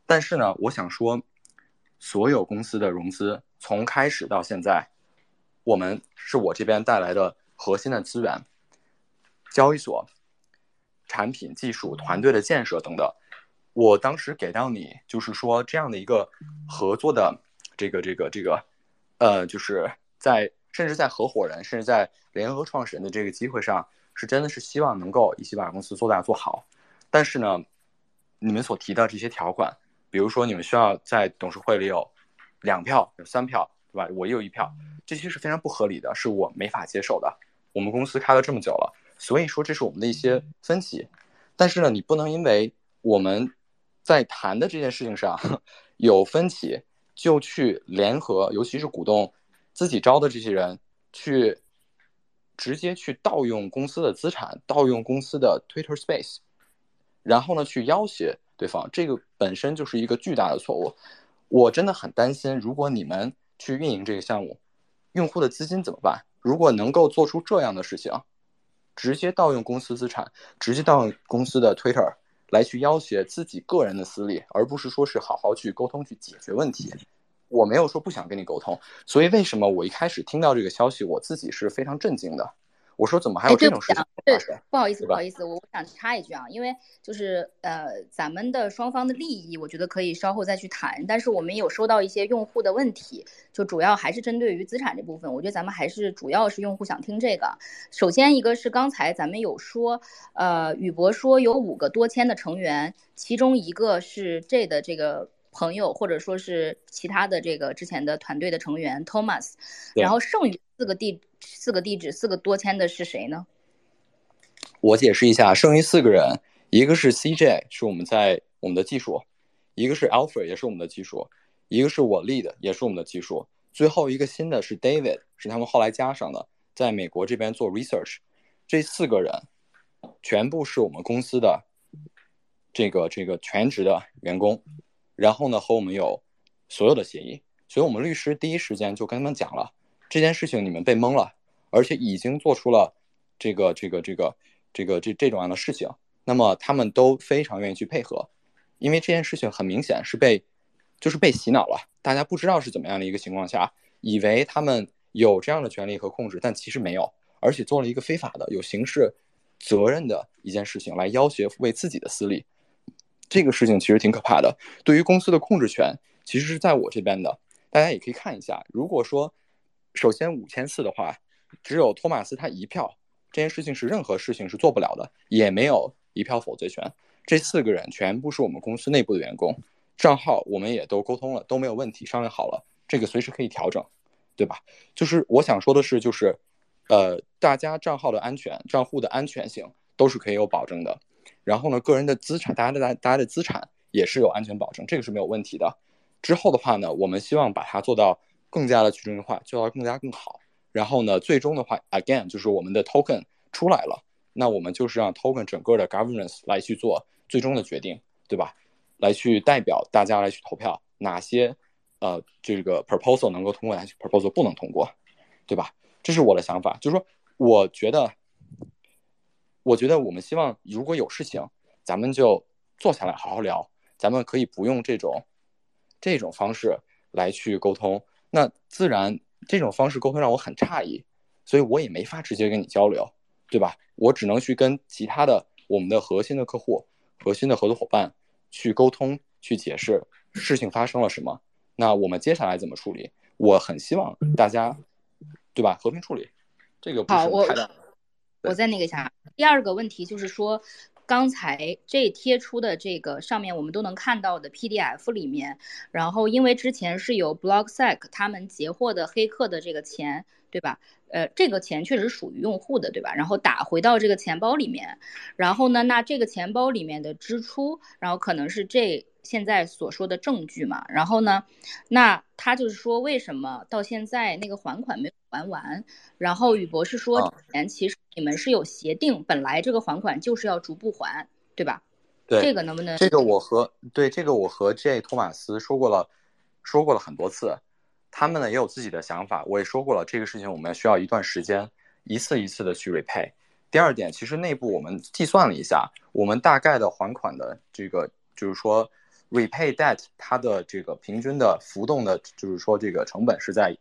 但是呢，我想说，所有公司的融资从开始到现在，我们是我这边带来的核心的资源，交易所、产品、技术、团队的建设等等。我当时给到你，就是说这样的一个合作的这个这个这个，呃，就是在甚至在合伙人，甚至在联合创始人的这个机会上。是真的是希望能够一起把公司做大做好，但是呢，你们所提的这些条款，比如说你们需要在董事会里有两票、有三票，对吧？我有一票，这些是非常不合理的，是我没法接受的。我们公司开了这么久了，所以说这是我们的一些分歧。但是呢，你不能因为我们在谈的这件事情上有分歧，就去联合，尤其是股东自己招的这些人去。直接去盗用公司的资产，盗用公司的 Twitter Space，然后呢，去要挟对方，这个本身就是一个巨大的错误。我真的很担心，如果你们去运营这个项目，用户的资金怎么办？如果能够做出这样的事情，直接盗用公司资产，直接盗用公司的 Twitter 来去要挟自己个人的私利，而不是说是好好去沟通去解决问题。我没有说不想跟你沟通，所以为什么我一开始听到这个消息，我自己是非常震惊的。我说怎么还有这种事情？对，不好意思，不好意思，我想插一句啊，因为就是呃，咱们的双方的利益，我觉得可以稍后再去谈。但是我们有收到一些用户的问题，就主要还是针对于资产这部分。我觉得咱们还是主要是用户想听这个。首先一个是刚才咱们有说，呃，宇博说有五个多签的成员，其中一个是这的这个。朋友，或者说是其他的这个之前的团队的成员 Thomas，然后剩余四个地四个地址四个多签的是谁呢？我解释一下，剩余四个人，一个是 CJ，是我们在我们的技术；一个是 Alfred，也是我们的技术；一个是我 Lead，也是我们的技术；最后一个新的是 David，是他们后来加上的，在美国这边做 research。这四个人全部是我们公司的这个这个全职的员工。然后呢，和我们有所有的协议，所以我们律师第一时间就跟他们讲了这件事情，你们被蒙了，而且已经做出了这个这个这个这个这这种样的事情。那么他们都非常愿意去配合，因为这件事情很明显是被就是被洗脑了，大家不知道是怎么样的一个情况下，以为他们有这样的权利和控制，但其实没有，而且做了一个非法的有刑事责任的一件事情来要挟为自己的私利。这个事情其实挺可怕的，对于公司的控制权其实是在我这边的。大家也可以看一下，如果说首先五千次的话，只有托马斯他一票，这件事情是任何事情是做不了的，也没有一票否决权。这四个人全部是我们公司内部的员工，账号我们也都沟通了，都没有问题，商量好了，这个随时可以调整，对吧？就是我想说的是，就是，呃，大家账号的安全、账户的安全性都是可以有保证的。然后呢，个人的资产，大家的大大家的资产也是有安全保证，这个是没有问题的。之后的话呢，我们希望把它做到更加的去中心化，做到更加更好。然后呢，最终的话，again 就是我们的 token 出来了，那我们就是让 token 整个的 governance 来去做。最终的决定，对吧？来去代表大家来去投票，哪些呃这个 proposal 能够通过，哪些 proposal 不能通过，对吧？这是我的想法，就是说，我觉得，我觉得我们希望如果有事情，咱们就坐下来好好聊，咱们可以不用这种这种方式来去沟通，那自然这种方式沟通让我很诧异，所以我也没法直接跟你交流，对吧？我只能去跟其他的我们的核心的客户。核心的合作伙伴去沟通，去解释事情发生了什么，那我们接下来怎么处理？我很希望大家，对吧？和平处理，这个不是太大。好，我我再那个啥，第二个问题就是说，刚才这贴出的这个上面我们都能看到的 PDF 里面，然后因为之前是有 block sack，他们截获的黑客的这个钱，对吧？呃，这个钱确实属于用户的，对吧？然后打回到这个钱包里面，然后呢，那这个钱包里面的支出，然后可能是这现在所说的证据嘛。然后呢，那他就是说，为什么到现在那个还款没有还完？然后宇博士说，钱其实你们是有协定，本来这个还款就是要逐步还，对吧？对，这个能不能？这个我和对这个我和 J 托马斯说过了，说过了很多次。他们呢也有自己的想法，我也说过了，这个事情我们需要一段时间，一次一次的去 repay。第二点，其实内部我们计算了一下，我们大概的还款的这个就是说 repay debt 它的这个平均的浮动的，就是说这个成本是在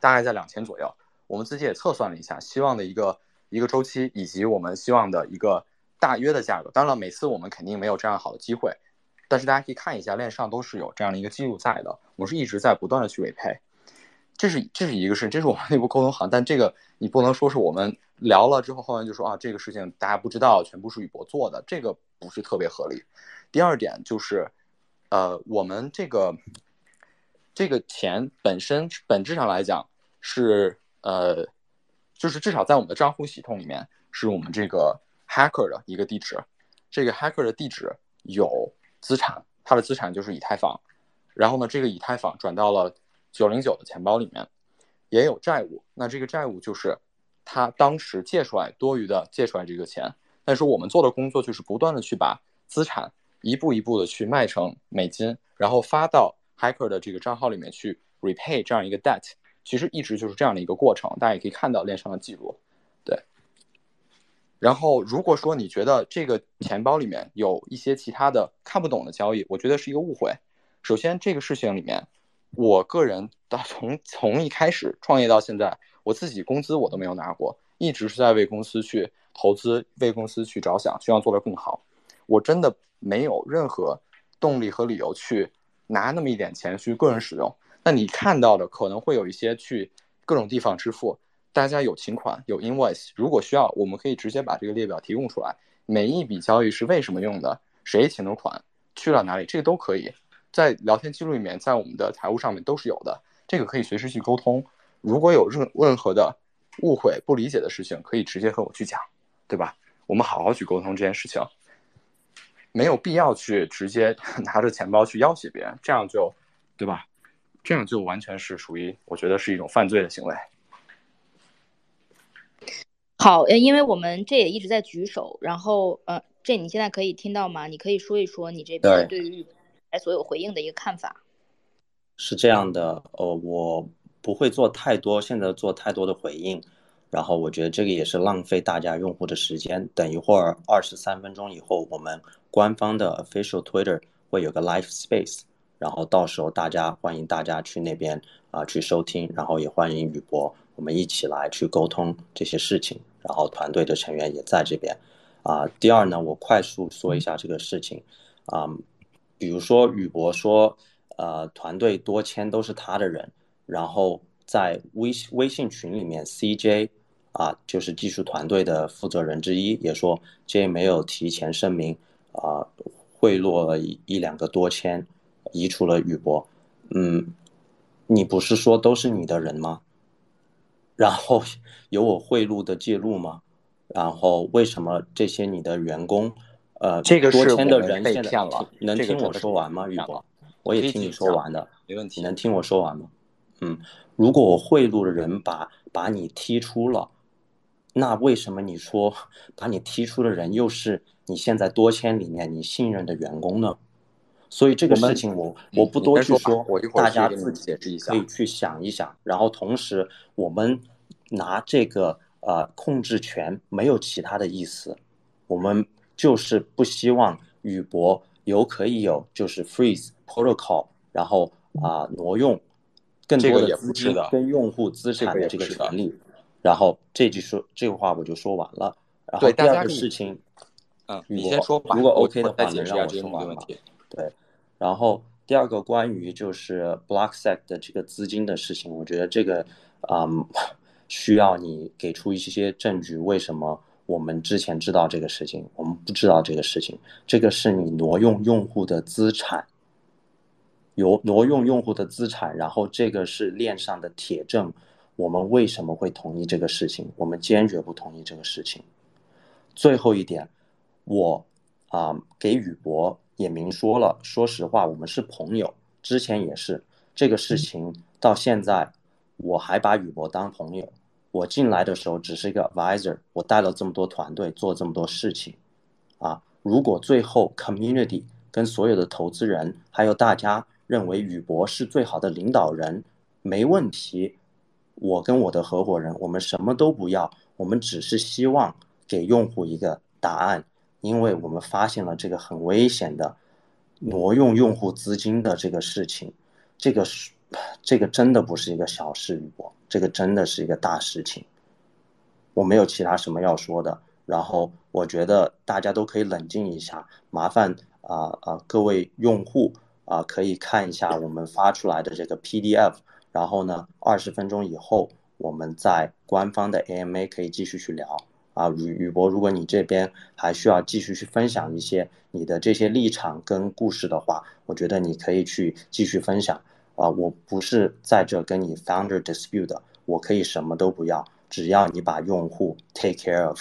大概在两千左右。我们自己也测算了一下，希望的一个一个周期以及我们希望的一个大约的价格。当然了，每次我们肯定没有这样好的机会，但是大家可以看一下链上都是有这样的一个记录在的，我们是一直在不断的去 repay。这是这是一个事情，这是我们内部沟通好，但这个你不能说是我们聊了之后，后面就说啊，这个事情大家不知道，全部是宇博做的，这个不是特别合理。第二点就是，呃，我们这个这个钱本身本质上来讲是呃，就是至少在我们的账户系统里面是我们这个 hacker 的一个地址，这个 hacker 的地址有资产，它的资产就是以太坊，然后呢，这个以太坊转到了。九零九的钱包里面也有债务，那这个债务就是他当时借出来多余的借出来这个钱，但是我们做的工作就是不断的去把资产一步一步的去卖成美金，然后发到 hacker 的这个账号里面去 repay 这样一个 debt，其实一直就是这样的一个过程，大家也可以看到链上的记录，对。然后如果说你觉得这个钱包里面有一些其他的看不懂的交易，我觉得是一个误会。首先这个事情里面。我个人到从从一开始创业到现在，我自己工资我都没有拿过，一直是在为公司去投资，为公司去着想，希望做得更好。我真的没有任何动力和理由去拿那么一点钱去个人使用。那你看到的可能会有一些去各种地方支付，大家有请款有 invoice，如果需要，我们可以直接把这个列表提供出来，每一笔交易是为什么用的，谁请的款，去了哪里，这个都可以。在聊天记录里面，在我们的财务上面都是有的，这个可以随时去沟通。如果有任任何的误会、不理解的事情，可以直接和我去讲，对吧？我们好好去沟通这件事情，没有必要去直接 拿着钱包去要挟别人，这样就，对吧？这样就完全是属于，我觉得是一种犯罪的行为。好，呃，因为我们这也一直在举手，然后，呃，这你现在可以听到吗？你可以说一说你这边对于。所有回应的一个看法是这样的，呃，我不会做太多，现在做太多的回应，然后我觉得这个也是浪费大家用户的时间。等一会儿二十三分钟以后，我们官方的 official Twitter 会有个 live space，然后到时候大家欢迎大家去那边啊、去收听，然后也欢迎宇博，我们一起来去沟通这些事情，然后团队的成员也在这边啊、第二呢，我快速说一下这个事情啊。比如说，宇博说，呃，团队多签都是他的人，然后在微信微信群里面，CJ 啊，就是技术团队的负责人之一，也说 J 没有提前声明啊，贿赂了一一两个多签，移除了宇博。嗯，你不是说都是你的人吗？然后有我贿赂的记录吗？然后为什么这些你的员工，呃，这个多签的人现在能听我说完吗？玉博，我也听你说完的，没问题。你能听我说完吗？嗯，如果我贿赂的人把把你踢出了，那为什么你说把你踢出的人又是你现在多签里面你信任的员工呢？所以这个事情我我，我不多去说，大家自己可以去想一想。然后同时，我们拿这个呃控制权没有其他的意思，我们就是不希望宇博有可以有就是 freeze protocol，然后啊、呃、挪用更多的资金跟用户资产的这个权利。然后这句说这个话我就说完了。然后第二个事情，嗯，你先说吧。如果 OK 的话，能让我说完吗？对，然后第二个关于就是 Blockstack 的这个资金的事情，我觉得这个嗯需要你给出一些证据。为什么我们之前知道这个事情，我们不知道这个事情？这个是你挪用用户的资产，有挪用用户的资产，然后这个是链上的铁证。我们为什么会同意这个事情？我们坚决不同意这个事情。最后一点，我啊、呃、给宇博。也明说了，说实话，我们是朋友，之前也是这个事情，到现在我还把宇博当朋友。我进来的时候只是一个 advisor，我带了这么多团队做这么多事情，啊，如果最后 community 跟所有的投资人还有大家认为宇博是最好的领导人，没问题。我跟我的合伙人，我们什么都不要，我们只是希望给用户一个答案。因为我们发现了这个很危险的挪用用户资金的这个事情，这个是这个真的不是一个小事，宇博，这个真的是一个大事情。我没有其他什么要说的，然后我觉得大家都可以冷静一下，麻烦啊啊各位用户啊可以看一下我们发出来的这个 PDF，然后呢二十分钟以后我们在官方的 AMA 可以继续去聊。啊，宇宇博，如果你这边还需要继续去分享一些你的这些立场跟故事的话，我觉得你可以去继续分享。啊，我不是在这跟你 founder dispute 的，我可以什么都不要，只要你把用户 take care of，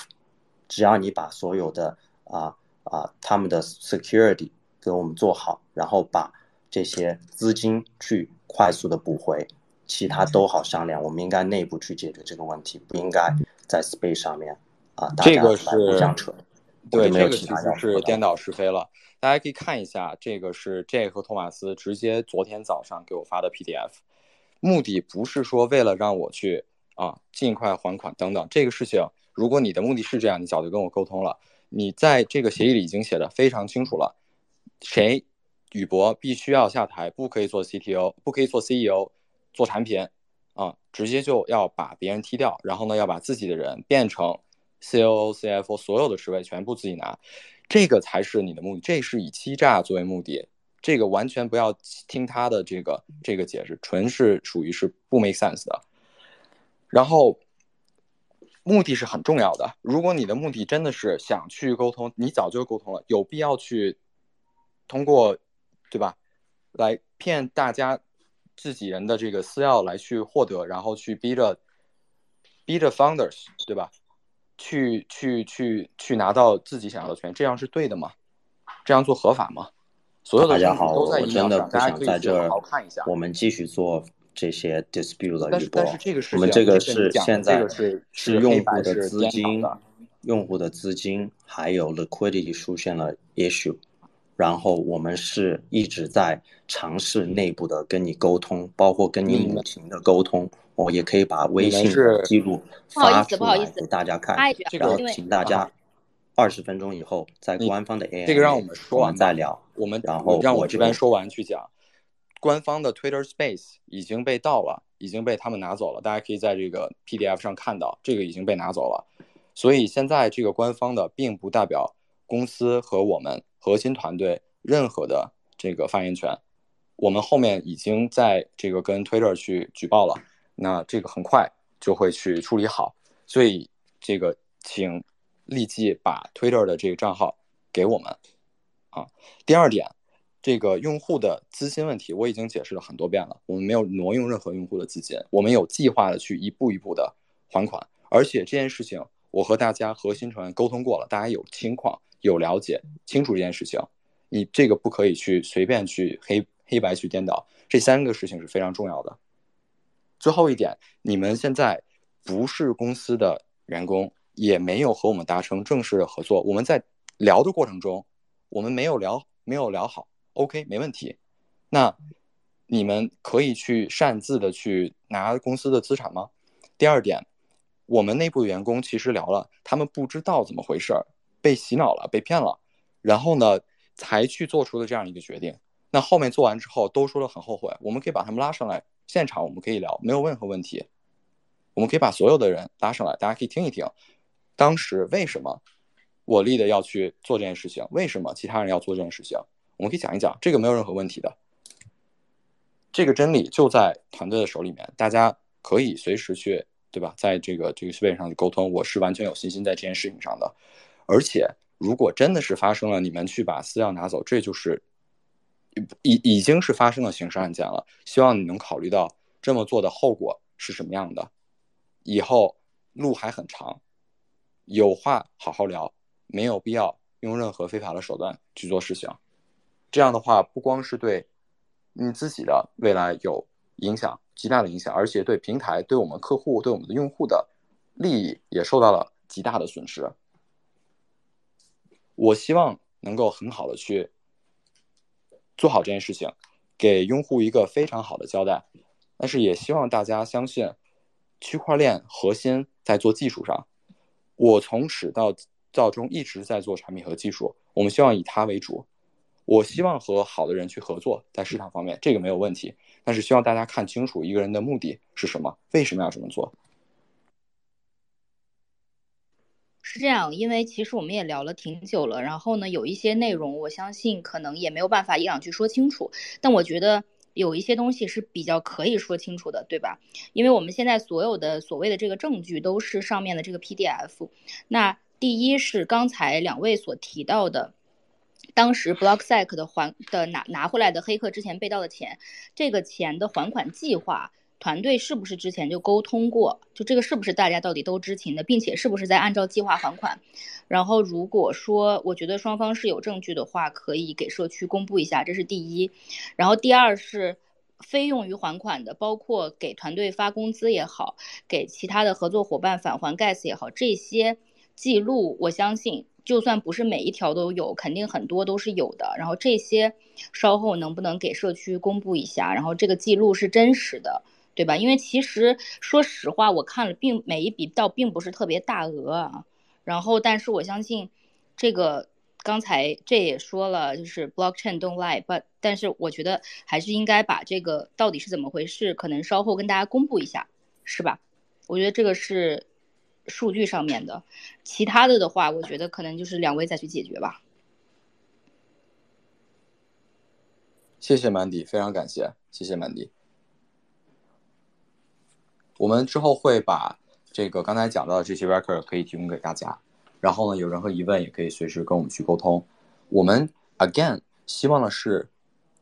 只要你把所有的啊啊他们的 security 给我们做好，然后把这些资金去快速的补回，其他都好商量。我们应该内部去解决这个问题，不应该在 space 上面。啊，这个是对，这个其实是颠倒是非了。大家可以看一下，这个是 J 和托马斯直接昨天早上给我发的 PDF，目的不是说为了让我去啊尽快还款等等。这个事情，如果你的目的是这样，你早就跟我沟通了。你在这个协议里已经写的非常清楚了，谁宇博必须要下台，不可以做 CTO，不可以做 CEO，做产品啊，直接就要把别人踢掉，然后呢，要把自己的人变成。COO、CFO 所有的职位全部自己拿，这个才是你的目的。这是以欺诈作为目的，这个完全不要听他的这个这个解释，纯是属于是不 make sense 的。然后，目的是很重要的。如果你的目的真的是想去沟通，你早就沟通了，有必要去通过，对吧？来骗大家自己人的这个私钥来去获得，然后去逼着逼着 founders，对吧？去去去去拿到自己想要的权，这样是对的吗？这样做合法吗？所有的大家可以去好好看一下。我们继续做这些 dispute 的但是但是这个是我们这个是现在这个是是用户的资金，用户的资金还有 liquidity 出现了 issue，然后我们是一直在尝试内部的跟你沟通，包括跟你母亲的沟通。嗯我也可以把微信记录发出来给大家看，然后请大家二十分钟以后在官方的 AI 这个让我们说完再聊。我们然后让我这边说完去讲，官方的 Twitter Space 已经被盗了，已经被他们拿走了。大家可以在这个 PDF 上看到，这个已经被拿走了。所以现在这个官方的并不代表公司和我们核心团队任何的这个发言权。我们后面已经在这个跟 Twitter 去举报了。那这个很快就会去处理好。所以这个请立即把 Twitter 的这个账号给我们啊。第二点，这个用户的资金问题我已经解释了很多遍了，我们没有挪用任何用户的资金，我们有计划的去一步一步的还款，而且这件事情我和大家核心成员沟通过了，大家有情况有了解清楚这件事情，你这个不可以去随便去黑黑白去颠倒，这三个事情是非常重要的。最后一点，你们现在不是公司的员工，也没有和我们达成正式的合作。我们在聊的过程中，我们没有聊，没有聊好。OK，没问题。那你们可以去擅自的去拿公司的资产吗？第二点，我们内部员工其实聊了，他们不知道怎么回事儿，被洗脑了，被骗了，然后呢，才去做出了这样一个决定。那后面做完之后，都说了很后悔。我们可以把他们拉上来。现场我们可以聊，没有任何问题。我们可以把所有的人拉上来，大家可以听一听，当时为什么我立的要去做这件事情，为什么其他人要做这件事情，我们可以讲一讲，这个没有任何问题的。这个真理就在团队的手里面，大家可以随时去，对吧？在这个这个 Space 上去沟通，我是完全有信心在这件事情上的。而且，如果真的是发生了，你们去把私钥拿走，这就是。已已经是发生了刑事案件了，希望你能考虑到这么做的后果是什么样的。以后路还很长，有话好好聊，没有必要用任何非法的手段去做事情。这样的话，不光是对你自己的未来有影响，极大的影响，而且对平台、对我们客户、对我们的用户的利益也受到了极大的损失。我希望能够很好的去。做好这件事情，给用户一个非常好的交代。但是也希望大家相信，区块链核心在做技术上。我从始到到终一直在做产品和技术，我们希望以它为主。我希望和好的人去合作，在市场方面这个没有问题。但是希望大家看清楚一个人的目的是什么，为什么要这么做。是这样，因为其实我们也聊了挺久了，然后呢，有一些内容，我相信可能也没有办法一两句说清楚，但我觉得有一些东西是比较可以说清楚的，对吧？因为我们现在所有的所谓的这个证据都是上面的这个 PDF。那第一是刚才两位所提到的，当时 Blocksec 的还的拿拿回来的黑客之前被盗的钱，这个钱的还款计划。团队是不是之前就沟通过？就这个是不是大家到底都知情的，并且是不是在按照计划还款？然后如果说我觉得双方是有证据的话，可以给社区公布一下，这是第一。然后第二是非用于还款的，包括给团队发工资也好，给其他的合作伙伴返还 gas 也好，这些记录我相信，就算不是每一条都有，肯定很多都是有的。然后这些稍后能不能给社区公布一下？然后这个记录是真实的。对吧？因为其实说实话，我看了并每一笔倒并不是特别大额啊。然后，但是我相信，这个刚才这也说了，就是 blockchain don't lie，but 但是我觉得还是应该把这个到底是怎么回事，可能稍后跟大家公布一下，是吧？我觉得这个是数据上面的，其他的的话，我觉得可能就是两位再去解决吧。谢谢曼迪非常感谢，谢谢曼迪。我们之后会把这个刚才讲到的这些 record 可以提供给大家，然后呢，有任何疑问也可以随时跟我们去沟通。我们 again 希望的是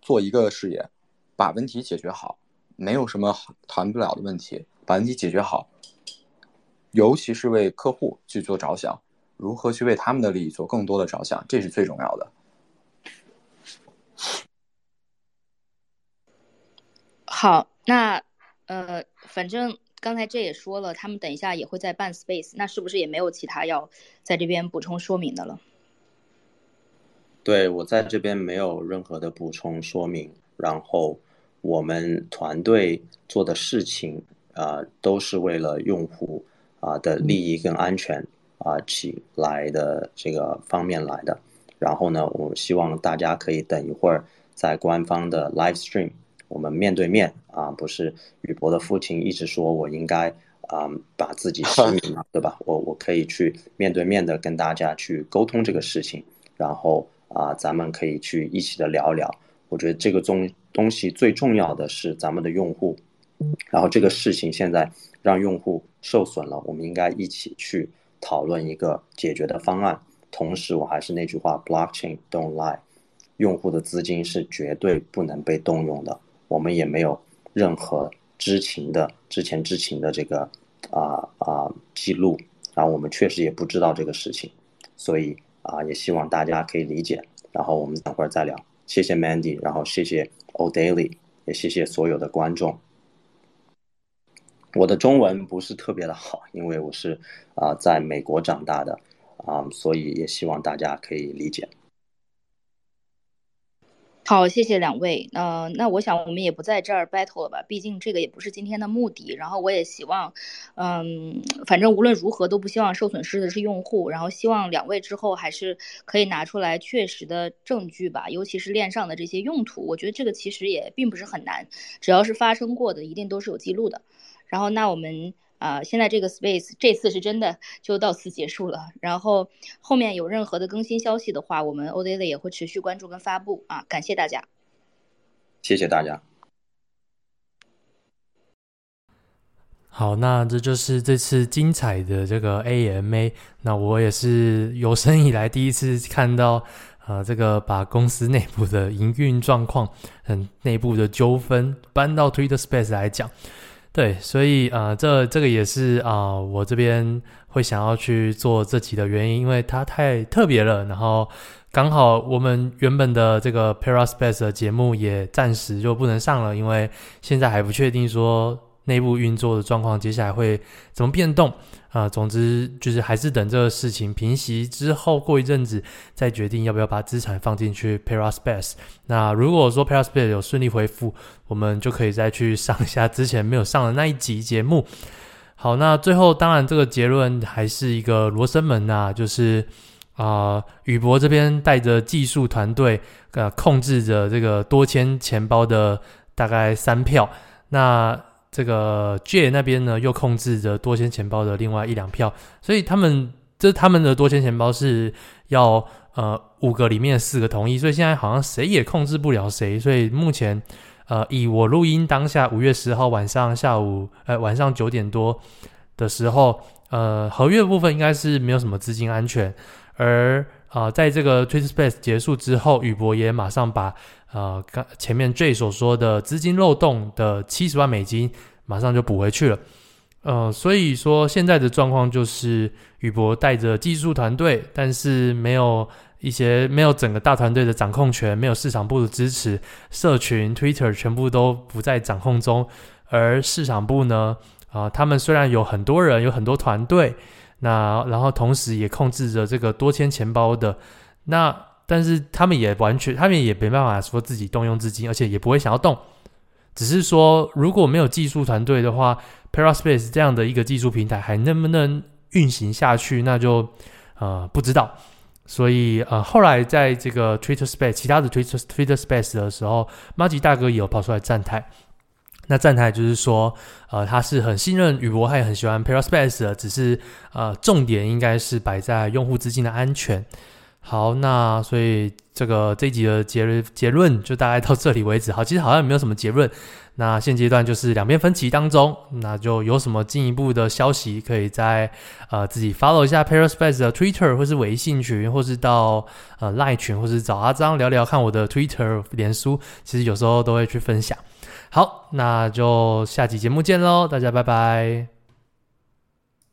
做一个事业，把问题解决好，没有什么谈不了的问题，把问题解决好，尤其是为客户去做着想，如何去为他们的利益做更多的着想，这是最重要的。好，那呃，反正。刚才这也说了，他们等一下也会在办 space，那是不是也没有其他要在这边补充说明的了？对，我在这边没有任何的补充说明。然后我们团队做的事情啊、都是为了用户啊的利益跟安全啊、起来的这个方面来的。然后呢，我希望大家可以等一会儿在官方的 live stream。我们面对面啊，不是宇博的父亲一直说我应该啊把自己实名了，对吧？我我可以去面对面的跟大家去沟通这个事情，然后啊，咱们可以去一起的聊聊。我觉得这个东东西最重要的是咱们的用户然后这个事情现在让用户受损了，我们应该一起去讨论一个解决的方案。同时，我还是那句话，Blockchain don't lie，用户的资金是绝对不能被动用的。我们也没有任何知情的之前知情的这个啊啊记录，然后我们确实也不知道这个事情，所以啊也希望大家可以理解。然后我们等会儿再聊。谢谢 Mandy，然后谢谢 O'Daily，也谢谢所有的观众。我的中文不是特别的好，因为我是啊、在美国长大的啊、所以也希望大家可以理解。好，谢谢两位。嗯、那我想我们也不在这儿 battle 了吧，毕竟这个也不是今天的目的。然后我也希望，嗯，反正无论如何都不希望受损失的是用户。然后希望两位之后还是可以拿出来确实的证据吧，尤其是链上的这些用途，我觉得这个其实也并不是很难，只要是发生过的，一定都是有记录的。然后那我们。啊、呃，现在这个 space 这次是真的就到此结束了。然后后面有任何的更新消息的话，我们 Odaily 也会持续关注跟发布啊。感谢大家，谢谢大家。好，那这就是这次精彩的这个 AMA。那我也是有生以来第一次看到，呃，这个把公司内部的营运状况、很内部的纠纷搬到 Twitter Space 来讲。对，所以啊，这这个也是啊、我这边会想要去做这集的原因，因为它太特别了。然后刚好我们原本的这个 Paraspace 的节目也暂时就不能上了，因为现在还不确定说内部运作的状况，接下来会怎么变动。啊、总之就是还是等这个事情平息之后，过一阵子再决定要不要把资产放进去 Paraspace。那如果说 Paraspace 有顺利恢复，我们就可以再去上一下之前没有上的那一集节目。好，那最后当然这个结论还是一个罗生门呐、啊，就是啊，宇、博这边带着技术团队呃控制着这个多签钱包的大概三票，那。这个 J 那边呢，又控制着多签钱包的另外一两票，所以他们这他们的多签钱包是要呃五个里面四个同意，所以现在好像谁也控制不了谁，所以目前呃以我录音当下五月十号晚上下午呃晚上九点多的时候，呃合约的部分应该是没有什么资金安全，而啊、在这个 Twitter Space 结束之后，宇博也马上把。呃，刚前面 J 所说的资金漏洞的七十万美金，马上就补回去了。呃，所以说现在的状况就是宇博带着技术团队，但是没有一些没有整个大团队的掌控权，没有市场部的支持，社群 Twitter 全部都不在掌控中。而市场部呢，啊、他们虽然有很多人，有很多团队，那然后同时也控制着这个多签钱包的那。但是他们也完全，他们也没办法说自己动用资金，而且也不会想要动。只是说，如果没有技术团队的话，Paraspace 这样的一个技术平台还能不能运行下去，那就呃不知道。所以呃，后来在这个 Twitter Space 其他的 Twitter Twitter Space 的时候，麻吉大哥也有跑出来站台。那站台就是说，呃，他是很信任宇博，他也很喜欢 Paraspace 的，只是呃，重点应该是摆在用户资金的安全。好，那所以这个这一集的结结论就大概到这里为止。好，其实好像也没有什么结论。那现阶段就是两边分歧当中，那就有什么进一步的消息，可以在呃自己 follow 一下 Paraspace 的 Twitter 或是微信群，或是到呃 Line 群，或是找阿张聊聊看我的 Twitter 连书，其实有时候都会去分享。好，那就下集节目见喽，大家拜拜。